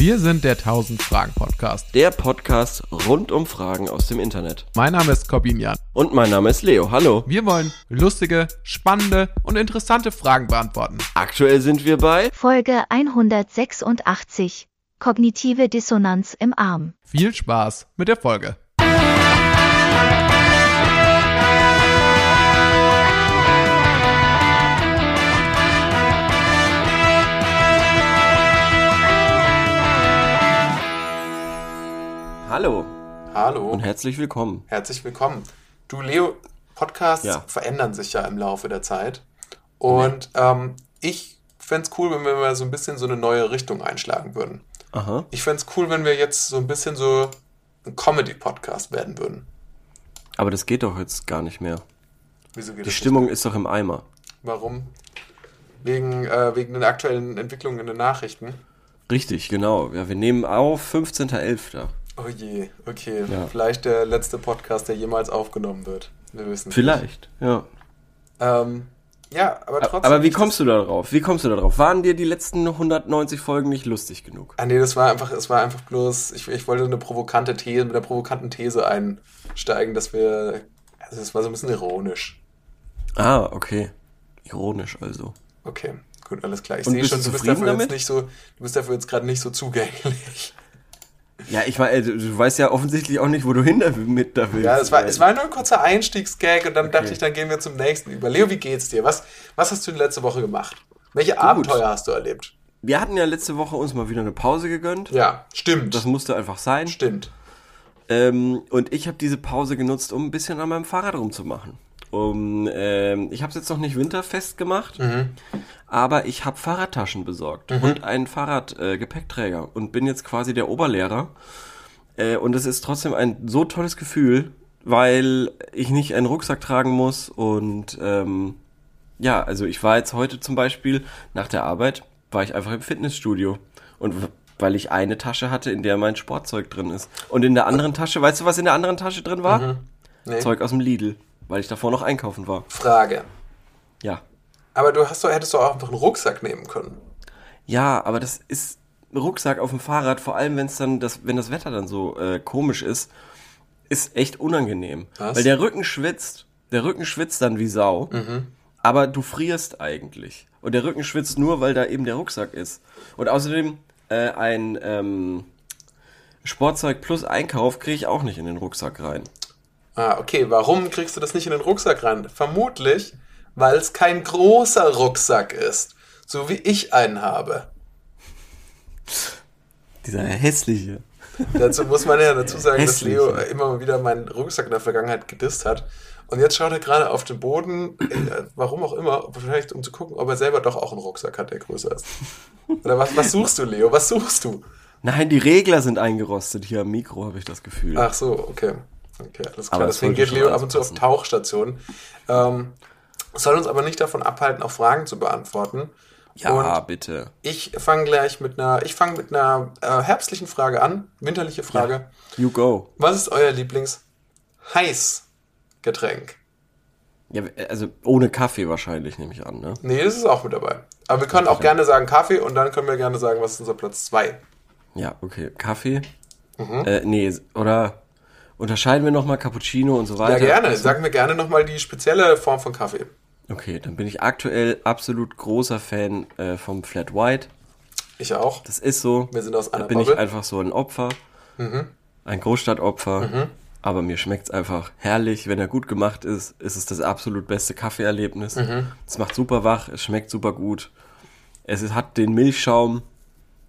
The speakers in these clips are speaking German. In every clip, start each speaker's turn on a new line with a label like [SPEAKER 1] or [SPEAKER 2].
[SPEAKER 1] Wir sind der 1000 Fragen Podcast.
[SPEAKER 2] Der Podcast rund um Fragen aus dem Internet.
[SPEAKER 1] Mein Name ist Corbin Jan.
[SPEAKER 2] Und mein Name ist Leo. Hallo.
[SPEAKER 1] Wir wollen lustige, spannende und interessante Fragen beantworten.
[SPEAKER 2] Aktuell sind wir bei
[SPEAKER 3] Folge 186. Kognitive Dissonanz im Arm.
[SPEAKER 1] Viel Spaß mit der Folge.
[SPEAKER 2] Hallo
[SPEAKER 4] Hallo,
[SPEAKER 2] und herzlich willkommen.
[SPEAKER 4] herzlich willkommen. Du, Leo, Podcasts
[SPEAKER 2] Ja.
[SPEAKER 4] verändern sich ja im Laufe der Zeit. Und ähm, ich fände es cool, wenn wir mal so ein bisschen so eine neue Richtung einschlagen würden.
[SPEAKER 2] Aha.
[SPEAKER 4] Ich fände es cool, wenn wir jetzt so ein bisschen so ein Comedy-Podcast werden würden.
[SPEAKER 2] Aber das geht doch jetzt gar nicht mehr.
[SPEAKER 4] Wieso geht
[SPEAKER 2] Die
[SPEAKER 4] das
[SPEAKER 2] Stimmung ist doch im Eimer.
[SPEAKER 4] nicht? Warum? Wegen, äh, wegen den aktuellen Entwicklungen in den Nachrichten.
[SPEAKER 2] Richtig, genau. Ja, wir nehmen auf 15.11.
[SPEAKER 4] Oh je, okay.
[SPEAKER 2] Ja.
[SPEAKER 4] Vielleicht der letzte Podcast, der jemals aufgenommen wird. Wir wissen.
[SPEAKER 2] Vielleicht, ja.
[SPEAKER 4] Ähm, ja, aber trotzdem.
[SPEAKER 2] Aber wie kommst du da drauf? Wie kommst du da drauf? Waren dir die letzten 190 Folgen nicht lustig genug?
[SPEAKER 4] Ah nee, das war einfach, es war einfach bloß, ich, ich wollte eine provokante These, mit einer provokanten These einsteigen, dass wir, also es war so ein bisschen ironisch.
[SPEAKER 2] Ah, okay. Ironisch also.
[SPEAKER 4] Okay, gut, alles klar. Ich sehe schon,
[SPEAKER 2] du
[SPEAKER 4] bist dafür jetzt
[SPEAKER 2] damit?
[SPEAKER 4] nicht so, du bist dafür jetzt gerade nicht so zugänglich.
[SPEAKER 2] Ja, ich meine, du, du weißt ja offensichtlich auch nicht, wo du hin damit da willst.
[SPEAKER 4] Ja, es war, es war nur ein kurzer Einstiegsgag und dann
[SPEAKER 2] Okay.
[SPEAKER 4] dachte ich, dann gehen wir zum nächsten über. Leo, wie geht's dir? Was, was hast du denn letzte Woche gemacht? Welche Abenteuer hast du erlebt?
[SPEAKER 2] Wir hatten ja letzte Woche uns mal wieder eine Pause gegönnt.
[SPEAKER 4] Ja, stimmt.
[SPEAKER 2] Das musste einfach sein.
[SPEAKER 4] stimmt.
[SPEAKER 2] Ähm, und ich habe diese Pause genutzt, um ein bisschen an meinem Fahrrad rumzumachen. Um, ähm, ich habe es jetzt noch nicht winterfest gemacht, aber ich habe Fahrradtaschen besorgt und einen Fahrradgepäckträger äh, und bin jetzt quasi der Oberlehrer. Äh, und es ist trotzdem ein so tolles Gefühl, weil ich nicht einen Rucksack tragen muss und ähm, ja, also ich war jetzt heute zum Beispiel nach der Arbeit, war ich einfach im Fitnessstudio und weil ich eine Tasche hatte, in der mein Sportzeug drin ist. Und in der anderen Tasche, weißt du, was in der anderen Tasche drin war?
[SPEAKER 4] Nee.
[SPEAKER 2] Zeug aus dem Lidl, weil ich davor noch einkaufen war.
[SPEAKER 4] Frage.
[SPEAKER 2] Ja.
[SPEAKER 4] Aber du hast doch, hättest doch auch einfach einen Rucksack nehmen können.
[SPEAKER 2] Ja, aber das ist ein Rucksack auf dem Fahrrad, vor allem wenn es dann das, wenn das Wetter dann so äh, komisch ist, ist echt unangenehm.
[SPEAKER 4] Was?
[SPEAKER 2] Weil der Rücken schwitzt. Der Rücken schwitzt dann wie Sau. Aber du frierst eigentlich. Und der Rücken schwitzt nur, weil da eben der Rucksack ist. Und außerdem äh, ein ähm, Sportzeug plus Einkauf kriege ich auch nicht in den Rucksack rein.
[SPEAKER 4] Ah, okay. Warum kriegst du das nicht in den Rucksack rein? Vermutlich, weil es kein großer Rucksack ist. So wie ich einen habe.
[SPEAKER 2] Dieser hässliche.
[SPEAKER 4] Dazu muss man ja dazu sagen, dass
[SPEAKER 2] Hässlich.
[SPEAKER 4] Leo immer wieder meinen Rucksack in der Vergangenheit gedisst hat. Und jetzt schaut er gerade auf den Boden, äh, warum auch immer, vielleicht um zu gucken, ob er selber doch auch einen Rucksack hat, der größer ist. Oder was, was suchst du, Leo? Was suchst du?
[SPEAKER 2] Nein, die Regler sind eingerostet hier am Mikro, habe ich das Gefühl.
[SPEAKER 4] Ach so, okay. Okay, alles klar. Deswegen geht Leo ab und zu auf. Tauchstationen. Ähm, soll uns aber nicht davon abhalten, auch Fragen zu beantworten.
[SPEAKER 2] ja,
[SPEAKER 4] und
[SPEAKER 2] bitte.
[SPEAKER 4] ich fange gleich mit einer, ich fange mit einer äh, herbstlichen Frage an, winterliche Frage.
[SPEAKER 2] You go.
[SPEAKER 4] Was ist euer Lieblings-Heißgetränk?
[SPEAKER 2] Ja, also ohne Kaffee wahrscheinlich, nehme ich an, ne?
[SPEAKER 4] Nee, das ist auch mit dabei. Aber wir können auch gerne sagen Kaffee und dann können wir gerne sagen, was ist unser Platz 2.
[SPEAKER 2] Ja, okay. Kaffee?
[SPEAKER 4] Mhm.
[SPEAKER 2] Äh, nee, oder unterscheiden wir nochmal Cappuccino und so weiter?
[SPEAKER 4] Ja, gerne. Sagen wir gerne nochmal die spezielle Form von Kaffee.
[SPEAKER 2] Okay, dann bin ich aktuell absolut großer Fan äh, vom Flat White.
[SPEAKER 4] Ich auch.
[SPEAKER 2] Das ist so.
[SPEAKER 4] Wir sind aus
[SPEAKER 2] Da
[SPEAKER 4] einer
[SPEAKER 2] bin ich
[SPEAKER 4] Bubble.
[SPEAKER 2] einfach so ein Opfer.
[SPEAKER 4] Mhm.
[SPEAKER 2] Ein Großstadtopfer. Aber mir schmeckt's einfach herrlich. Wenn er gut gemacht ist, ist es das absolut beste Kaffeeerlebnis.
[SPEAKER 4] Mhm.
[SPEAKER 2] Es macht super wach, es schmeckt super gut. Es hat den Milchschaum,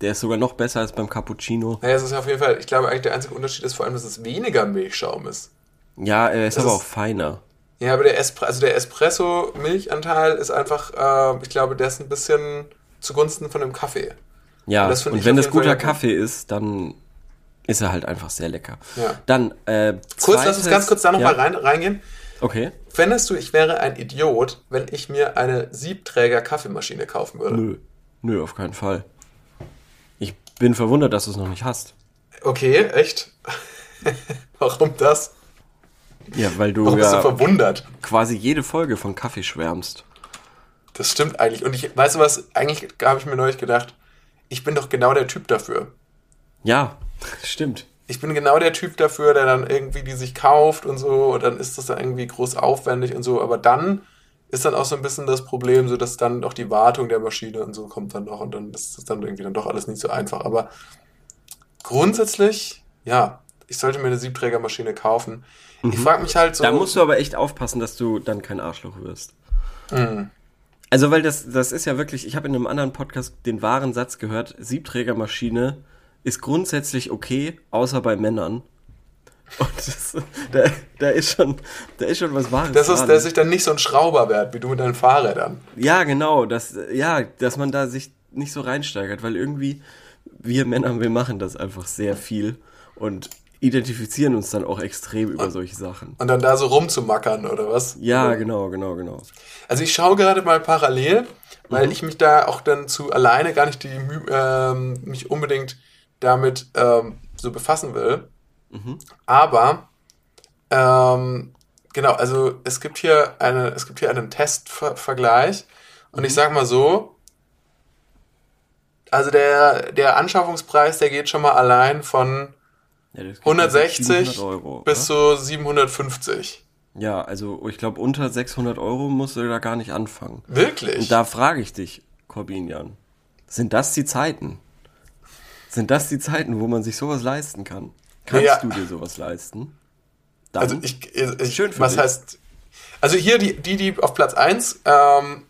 [SPEAKER 2] der ist sogar noch besser als beim Cappuccino.
[SPEAKER 4] Naja, es ist auf jeden Fall, ich glaube eigentlich der einzige Unterschied ist vor allem, dass es weniger Milchschaum ist.
[SPEAKER 2] Ja, er ist
[SPEAKER 4] Das
[SPEAKER 2] aber
[SPEAKER 4] ist-
[SPEAKER 2] auch feiner.
[SPEAKER 4] Ja, aber der, Espre also der Espresso-Milchanteil ist einfach, äh, ich glaube, der ist ein bisschen zugunsten von dem Kaffee.
[SPEAKER 2] Ja,
[SPEAKER 4] Und das finde
[SPEAKER 2] und wenn das
[SPEAKER 4] Fall
[SPEAKER 2] guter
[SPEAKER 4] gut.
[SPEAKER 2] Kaffee ist, dann ist er halt einfach sehr lecker.
[SPEAKER 4] Ja.
[SPEAKER 2] Dann, äh,
[SPEAKER 4] Kurz, lass uns
[SPEAKER 2] zweites-
[SPEAKER 4] ganz kurz da nochmal
[SPEAKER 2] ja,
[SPEAKER 4] rein, reingehen.
[SPEAKER 2] Okay.
[SPEAKER 4] Fändest du, ich wäre ein Idiot, wenn ich mir eine Siebträger-Kaffeemaschine kaufen würde?
[SPEAKER 2] Nö. Nö, auf keinen Fall. Ich bin verwundert, dass du es noch nicht hast.
[SPEAKER 4] Okay, echt? Warum das?
[SPEAKER 2] Ja, weil du
[SPEAKER 4] Warum bist du
[SPEAKER 2] ja
[SPEAKER 4] verwundert?
[SPEAKER 2] quasi jede Folge von Kaffee schwärmst.
[SPEAKER 4] Das stimmt eigentlich. Und ich, weißt du was, eigentlich habe ich mir neulich gedacht, ich bin doch genau der Typ dafür.
[SPEAKER 2] Ja, stimmt.
[SPEAKER 4] Ich bin genau der Typ dafür, der dann irgendwie die sich kauft und so, und dann ist das dann irgendwie groß aufwendig und so, aber dann ist dann auch so ein bisschen das Problem, so dass dann auch die Wartung der Maschine und so kommt dann noch und dann ist das dann irgendwie dann doch alles nicht so einfach. Aber grundsätzlich, ja, ich sollte mir eine Siebträgermaschine kaufen. Ich frage mich halt so.
[SPEAKER 2] Da musst du aber echt aufpassen, dass du dann kein Arschloch wirst. Also, weil das, das ist ja wirklich, ich habe in einem anderen Podcast den wahren Satz gehört, Siebträgermaschine ist grundsätzlich okay, außer bei Männern. Und das, da, da ist schon, da ist schon was Wahres
[SPEAKER 4] das ist, dass ich dann nicht so ein Schrauber werde, wie du mit deinen Fahrrädern.
[SPEAKER 2] Ja, genau, das, ja, dass man da sich nicht so reinsteigert, weil irgendwie wir Männer, wir machen das einfach sehr viel und identifizieren uns dann auch extrem über solche Sachen.
[SPEAKER 4] Und dann da so rumzumackern, oder was?
[SPEAKER 2] Ja, genau, genau, genau.
[SPEAKER 4] Also ich schaue gerade mal parallel, weil
[SPEAKER 2] Mhm.
[SPEAKER 4] ich mich da auch dann zu alleine gar nicht die ähm, mich unbedingt damit ähm, so befassen will.
[SPEAKER 2] Mhm.
[SPEAKER 4] Aber ähm, genau, also es gibt hier eine, es gibt hier einen Testvergleich und
[SPEAKER 2] Mhm.
[SPEAKER 4] ich sag mal so, also der, der Anschaffungspreis, der geht schon mal allein von
[SPEAKER 2] Ja, das geht also
[SPEAKER 4] 160
[SPEAKER 2] 700 Euro,
[SPEAKER 4] bis
[SPEAKER 2] oder?
[SPEAKER 4] zu 750.
[SPEAKER 2] Ja, also ich glaube, unter 600 Euro musst du da gar nicht anfangen.
[SPEAKER 4] Wirklich?
[SPEAKER 2] Und da frage ich dich, Corbinian, sind das die Zeiten? Sind das die Zeiten, wo man sich sowas leisten kann? Kannst
[SPEAKER 4] Ja.
[SPEAKER 2] du dir sowas leisten? Dann?
[SPEAKER 4] Also ich, ich
[SPEAKER 2] Schön für
[SPEAKER 4] was
[SPEAKER 2] dich.
[SPEAKER 4] heißt, also hier die, die, die auf Platz 1 ähm,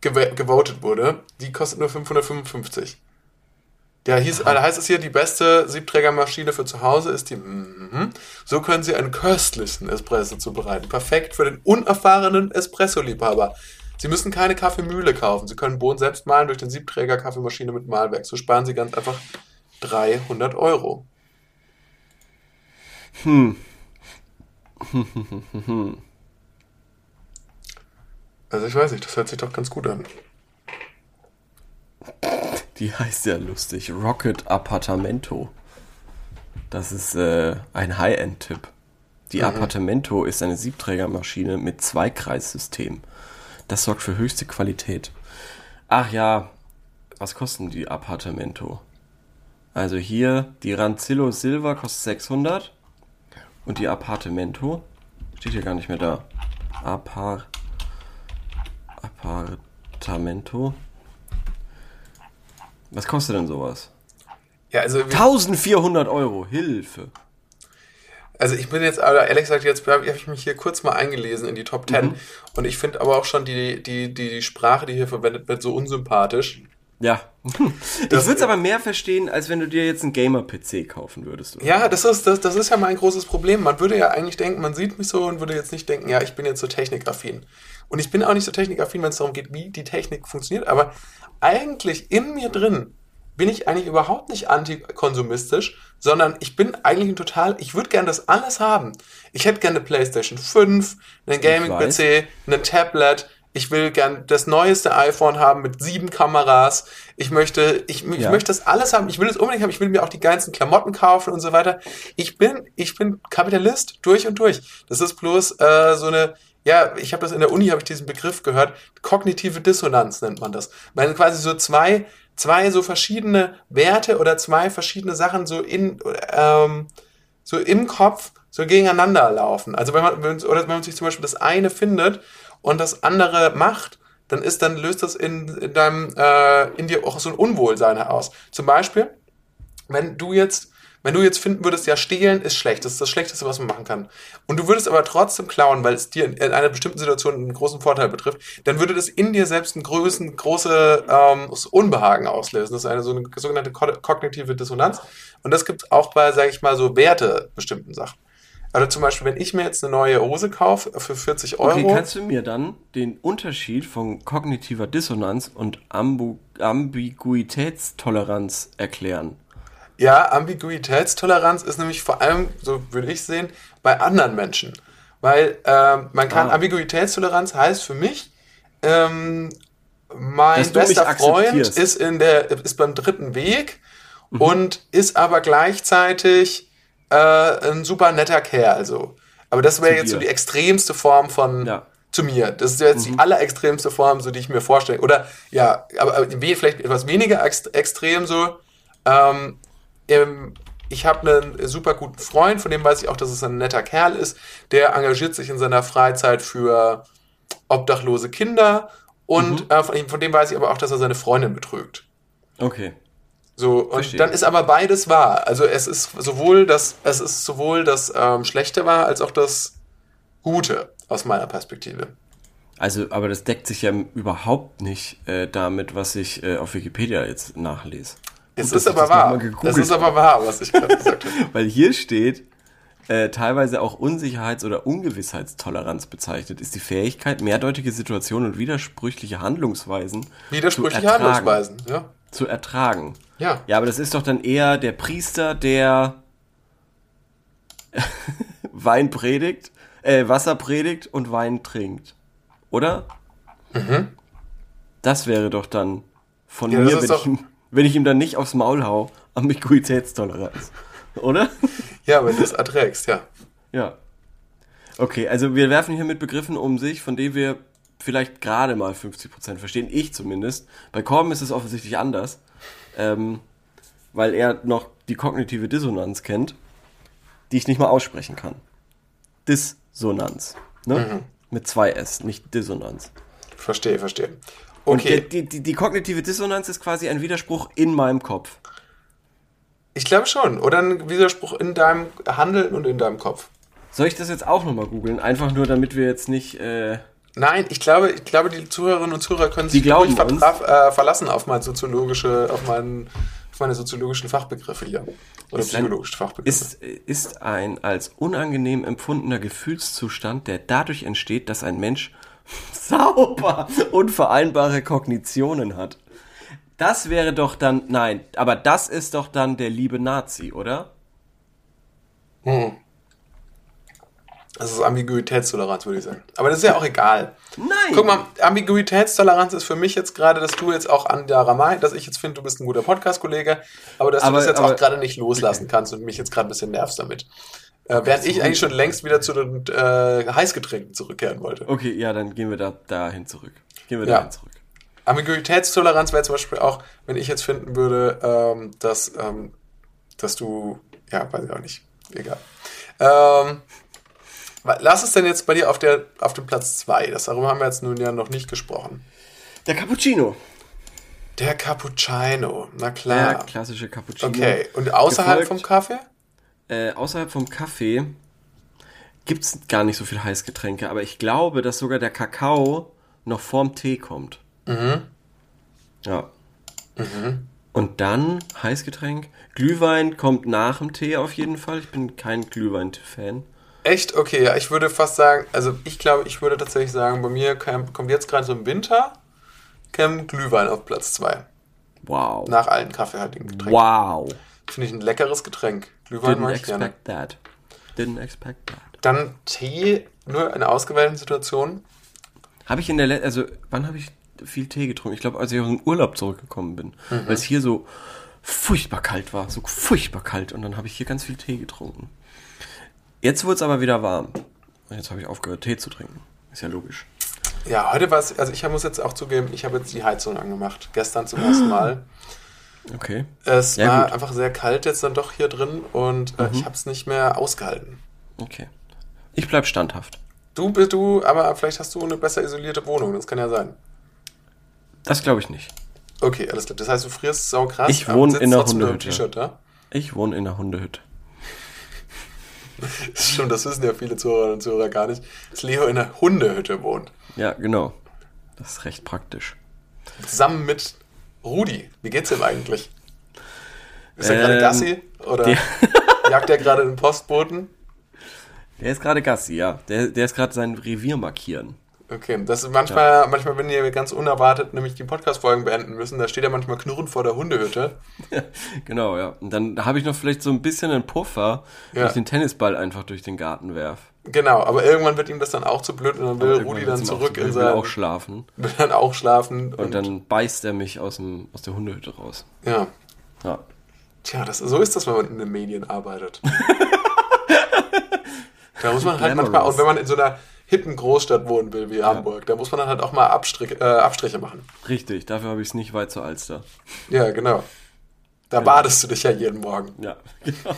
[SPEAKER 4] gew gewotet wurde, die kostet nur 555. Da, hieß, da heißt es hier, die beste Siebträgermaschine für zu Hause ist die. Mhm. So können Sie einen köstlichen Espresso zubereiten. Perfekt für den unerfahrenen Espresso-Liebhaber. Sie müssen keine Kaffeemühle kaufen. Sie können Bohnen selbst mahlen durch den Siebträger-Kaffeemaschine mit Mahlwerk. So sparen Sie ganz einfach 300 Euro. Also ich weiß nicht, das hört sich doch ganz gut an.
[SPEAKER 2] Die heißt ja lustig. Rocket Appartamento. Das ist äh, ein High-End-Tipp. Die Appartamento ist eine Siebträgermaschine mit Zweikreissystem. Das sorgt für höchste Qualität. Ach ja, was kosten die Appartamento? Also hier, die Rancillo Silver kostet 600 und die Appartamento steht hier gar nicht mehr da. Appar Appartamento. Was kostet denn sowas?
[SPEAKER 4] Ja, also
[SPEAKER 2] 1400 Euro, Hilfe.
[SPEAKER 4] Also ich bin jetzt, ehrlich gesagt, jetzt habe ich mich hier kurz mal eingelesen in die Top 10 und ich finde aber auch schon die, die, die Sprache, die hier verwendet wird, so unsympathisch.
[SPEAKER 2] Ja. Ich würde es aber mehr verstehen, als wenn du dir jetzt einen Gamer-PC kaufen würdest. Oder?
[SPEAKER 4] Ja, das ist, das, das ist ja mein großes Problem. Man würde ja eigentlich denken, man sieht mich so und würde jetzt nicht denken, ja, ich bin jetzt so technikaffin. Und ich bin auch nicht so technikaffin, wenn es darum geht, wie die Technik funktioniert, aber eigentlich in mir drin bin ich eigentlich überhaupt nicht antikonsumistisch, sondern ich bin eigentlich ein total, ich würde gerne das alles haben. Ich hätte gerne eine PlayStation 5, einen Gaming-PC, ein Tablet, ich will gern das neueste iPhone haben mit sieben Kameras. Ich möchte, ich, ich
[SPEAKER 2] Ja.
[SPEAKER 4] möchte das alles haben. Ich will es unbedingt haben. Ich will mir auch die geilsten Klamotten kaufen und so weiter. Ich bin, ich bin Kapitalist durch und durch. Das ist bloß äh, so eine, ja, ich habe das in der Uni, habe ich diesen Begriff gehört. Kognitive Dissonanz nennt man das. Weil quasi so zwei, zwei so verschiedene Werte oder zwei verschiedene Sachen so in, ähm, so im Kopf so gegeneinander laufen. Also wenn man, oder wenn man sich zum Beispiel das eine findet und das andere macht, dann ist, dann löst das in, in deinem, äh, in dir auch so ein Unwohlsein heraus. Zum Beispiel, wenn du jetzt, wenn du jetzt finden würdest, ja, stehlen ist schlecht, das ist das Schlechteste, was man machen kann. Und du würdest aber trotzdem klauen, weil es dir in einer bestimmten Situation einen großen Vorteil betrifft, dann würde das in dir selbst ein größen, große ähm, Unbehagen auslösen. Das ist eine so eine sogenannte ko kognitive Dissonanz. Und das gibt es auch bei, sage ich mal, so Werte bestimmten Sachen. Also zum Beispiel, wenn ich mir jetzt eine neue Hose kaufe für 40 Euro.
[SPEAKER 2] Okay, kannst du mir dann den Unterschied von kognitiver Dissonanz und Ambu Ambiguitätstoleranz erklären?
[SPEAKER 4] Ja, Ambiguitätstoleranz ist nämlich vor allem, so würde ich sehen, bei anderen Menschen. Weil ähm, man kann,
[SPEAKER 2] Ah.
[SPEAKER 4] Ambiguitätstoleranz heißt für mich, ähm, mein
[SPEAKER 2] Dass
[SPEAKER 4] bester Freund ist in der, ist beim dritten Weg
[SPEAKER 2] Mhm.
[SPEAKER 4] und ist aber gleichzeitig äh, ein super netter Kerl. So. Aber das wäre jetzt so die extremste Form von
[SPEAKER 2] Ja. Mhm.
[SPEAKER 4] zu mir. Das ist jetzt die allerextremste Form, so die ich mir vorstelle. Oder ja, aber, aber vielleicht etwas weniger ext extrem so. Ähm, ich habe einen super guten Freund, von dem weiß ich auch, dass es ein netter Kerl ist. Der engagiert sich in seiner Freizeit für obdachlose Kinder und
[SPEAKER 2] Mhm.
[SPEAKER 4] äh, von dem weiß ich aber auch, dass er seine Freundin betrügt.
[SPEAKER 2] Okay.
[SPEAKER 4] So, und
[SPEAKER 2] Verstehe.
[SPEAKER 4] dann ist aber beides wahr. Also es ist sowohl das, es ist sowohl das ähm, Schlechte wahr, als auch das Gute aus meiner Perspektive.
[SPEAKER 2] Also, aber das deckt sich ja überhaupt nicht äh, damit, was ich äh, auf Wikipedia jetzt nachlese.
[SPEAKER 4] Es ist aber wahr.
[SPEAKER 2] gegoogelt
[SPEAKER 4] ist aber wahr, was ich gerade gesagt habe.
[SPEAKER 2] Weil hier steht, äh, teilweise auch Unsicherheits- oder Ungewissheitstoleranz bezeichnet, ist die Fähigkeit, mehrdeutige Situationen und widersprüchliche Handlungsweisen
[SPEAKER 4] Widersprüchliche
[SPEAKER 2] zu ertragen.
[SPEAKER 4] Handlungsweisen, ja.
[SPEAKER 2] Zu ertragen.
[SPEAKER 4] Ja.
[SPEAKER 2] Ja, aber das ist doch dann eher der Priester, der Wein predigt, äh, Wasser predigt und Wein trinkt. Oder? Das wäre doch dann von
[SPEAKER 4] Mhm. Ja,
[SPEAKER 2] mir, wenn, ich, ihm- wenn ich ihm dann nicht aufs Maul hau, Ambiguitätstoleranz. Oder?
[SPEAKER 4] Ja, wenn du es erträgst, ja.
[SPEAKER 2] Ja. Okay, also wir werfen hier mit Begriffen um sich, von denen wir vielleicht gerade mal 50% verstehen. Ich zumindest. Bei Corbin ist es offensichtlich anders. Ähm, weil er noch die kognitive Dissonanz kennt, die ich nicht mal aussprechen kann. Dissonanz. Ne? Mit zwei S, nicht Dissonanz.
[SPEAKER 4] Verstehe, verstehe.
[SPEAKER 2] Und
[SPEAKER 4] Okay,
[SPEAKER 2] der, die, die, die kognitive Dissonanz ist quasi ein Widerspruch in meinem Kopf.
[SPEAKER 4] ich glaube schon. Oder ein Widerspruch in deinem Handeln und in deinem Kopf.
[SPEAKER 2] Soll ich das jetzt auch nochmal googeln? Einfach nur, damit wir jetzt nicht. Äh,
[SPEAKER 4] Nein, ich glaube, ich glaube, die Zuhörerinnen und Zuhörer können sich vertraf- äh, verlassen auf meine soziologische, auf meinen, meine soziologischen Fachbegriffe hier. Oder
[SPEAKER 2] Ist
[SPEAKER 4] psychologische Fachbegriffe.
[SPEAKER 2] ist, ist ein als unangenehm empfundener Gefühlszustand, der dadurch entsteht, dass ein Mensch sauber unvereinbare Kognitionen hat. Das wäre doch dann, nein, aber das ist doch dann der liebe Nazi, oder?
[SPEAKER 4] Das ist Ambiguitätstoleranz, würde ich sagen. Aber das ist ja auch egal.
[SPEAKER 2] Nein!
[SPEAKER 4] Guck mal, Ambiguitätstoleranz ist für mich jetzt gerade, dass du jetzt auch an der Ramai, dass ich jetzt finde, du bist ein guter Podcast-Kollege, aber dass
[SPEAKER 2] Aber-
[SPEAKER 4] du das jetzt
[SPEAKER 2] aber-
[SPEAKER 4] auch gerade nicht loslassen kannst und mich jetzt gerade ein bisschen nervst damit. Äh, während ich eigentlich schon längst wieder zu den äh, Heißgetränken zurückkehren wollte.
[SPEAKER 2] Okay, ja, dann gehen wir da dahin zurück. Gehen wir
[SPEAKER 4] Ja.
[SPEAKER 2] dahin zurück.
[SPEAKER 4] Ambiguitätstoleranz wäre zum Beispiel auch, wenn ich jetzt finden würde, ähm, dass, ähm, dass du, ja, weiß ich auch nicht, egal. Ähm, lass es denn jetzt bei dir auf, der, auf dem Platz 2. Darüber haben wir jetzt nun ja noch nicht gesprochen.
[SPEAKER 2] Der Cappuccino.
[SPEAKER 4] Der Cappuccino, na
[SPEAKER 2] Der
[SPEAKER 4] klar.
[SPEAKER 2] klassische Cappuccino.
[SPEAKER 4] Okay, und außerhalb
[SPEAKER 2] Gefolgt-
[SPEAKER 4] vom Kaffee?
[SPEAKER 2] Äh, außerhalb vom Kaffee gibt's gar nicht so viel Heißgetränke, aber ich glaube, dass sogar der Kakao noch vorm Tee kommt.
[SPEAKER 4] Mhm.
[SPEAKER 2] Ja. Und dann Heißgetränk. Glühwein kommt nach dem Tee auf jeden Fall. Ich bin kein Glühwein-Fan.
[SPEAKER 4] Echt? Okay, ja, ich würde fast sagen, also ich glaube, ich würde tatsächlich sagen, bei mir kam, kommt jetzt gerade so im Winter, käme Glühwein auf Platz 2.
[SPEAKER 2] Wow.
[SPEAKER 4] Nach allen kaffeehaltigen Getränken.
[SPEAKER 2] Wow.
[SPEAKER 4] Finde ich ein leckeres Getränk. Glühwein
[SPEAKER 2] Didn't
[SPEAKER 4] mag ich gerne.
[SPEAKER 2] expect that. Didn't expect that.
[SPEAKER 4] Dann Tee, nur in ausgewählten Situationen.
[SPEAKER 2] Habe ich in der Let also wann habe ich viel Tee getrunken? Ich glaube, als ich aus dem Urlaub zurückgekommen bin,
[SPEAKER 4] Mhm.
[SPEAKER 2] weil es hier so furchtbar kalt war, so furchtbar kalt und dann habe ich hier ganz viel Tee getrunken. Jetzt wurde es aber wieder warm. Und jetzt habe ich aufgehört Tee zu trinken. Ist ja logisch.
[SPEAKER 4] Ja, heute war es, also ich muss jetzt auch zugeben, ich habe jetzt die Heizung angemacht. Gestern zum ersten Mal.
[SPEAKER 2] Okay.
[SPEAKER 4] Es
[SPEAKER 2] Ja,
[SPEAKER 4] war
[SPEAKER 2] gut.
[SPEAKER 4] einfach sehr kalt jetzt dann doch hier drin und äh, ich habe es nicht mehr ausgehalten.
[SPEAKER 2] Okay. Ich bleib standhaft.
[SPEAKER 4] Du bist du, aber vielleicht hast du eine besser isolierte Wohnung, das kann ja sein.
[SPEAKER 2] Das glaube ich nicht.
[SPEAKER 4] Okay, alles klar. Das heißt, du frierst sau krass.
[SPEAKER 2] Ich wohne in einer Hundehütte. Ich wohne in einer Hundehütte.
[SPEAKER 4] Stimmt, das wissen ja viele Zuhörerinnen und Zuhörer gar nicht, dass Leo in einer Hundehütte wohnt.
[SPEAKER 2] Ja, genau. Das ist recht praktisch.
[SPEAKER 4] Zusammen mit Rudi. Wie geht's ihm eigentlich? Ist er
[SPEAKER 2] Ähm,
[SPEAKER 4] gerade Gassi? Oder
[SPEAKER 2] der-
[SPEAKER 4] jagt er gerade den Postboten?
[SPEAKER 2] Der ist gerade Gassi, ja. Der, der ist gerade sein Revier markieren.
[SPEAKER 4] Okay, das ist manchmal, manchmal, wenn wir ganz unerwartet nämlich die Podcast-Folgen beenden müssen, da steht er manchmal knurrend vor der Hundehütte.
[SPEAKER 2] genau, ja. Und dann habe ich noch vielleicht so ein bisschen einen Puffer, wenn
[SPEAKER 4] Ja.
[SPEAKER 2] ich den Tennisball einfach durch den Garten werf.
[SPEAKER 4] Genau, aber irgendwann wird ihm das dann auch zu blöd und dann will
[SPEAKER 2] Irgendwann
[SPEAKER 4] Rudi dann
[SPEAKER 2] auch
[SPEAKER 4] zurück
[SPEAKER 2] zu
[SPEAKER 4] in
[SPEAKER 2] blöd, will
[SPEAKER 4] sein,
[SPEAKER 2] auch schlafen.
[SPEAKER 4] will dann auch schlafen
[SPEAKER 2] Und dann beißt er mich aus, dem, aus der Hundehütte raus.
[SPEAKER 4] ja.
[SPEAKER 2] Ja.
[SPEAKER 4] Tja, das, so ist das, wenn man in den Medien arbeitet. da muss man halt manchmal, und wenn man in so einer hippen Großstadt wohnen will wie Hamburg, da muss man dann halt auch mal Abstrich, äh, Abstriche machen.
[SPEAKER 2] Richtig, dafür habe ich es nicht weit zur Alster.
[SPEAKER 4] Ja, genau. Da badest du dich ja jeden Morgen.
[SPEAKER 2] Ja, genau.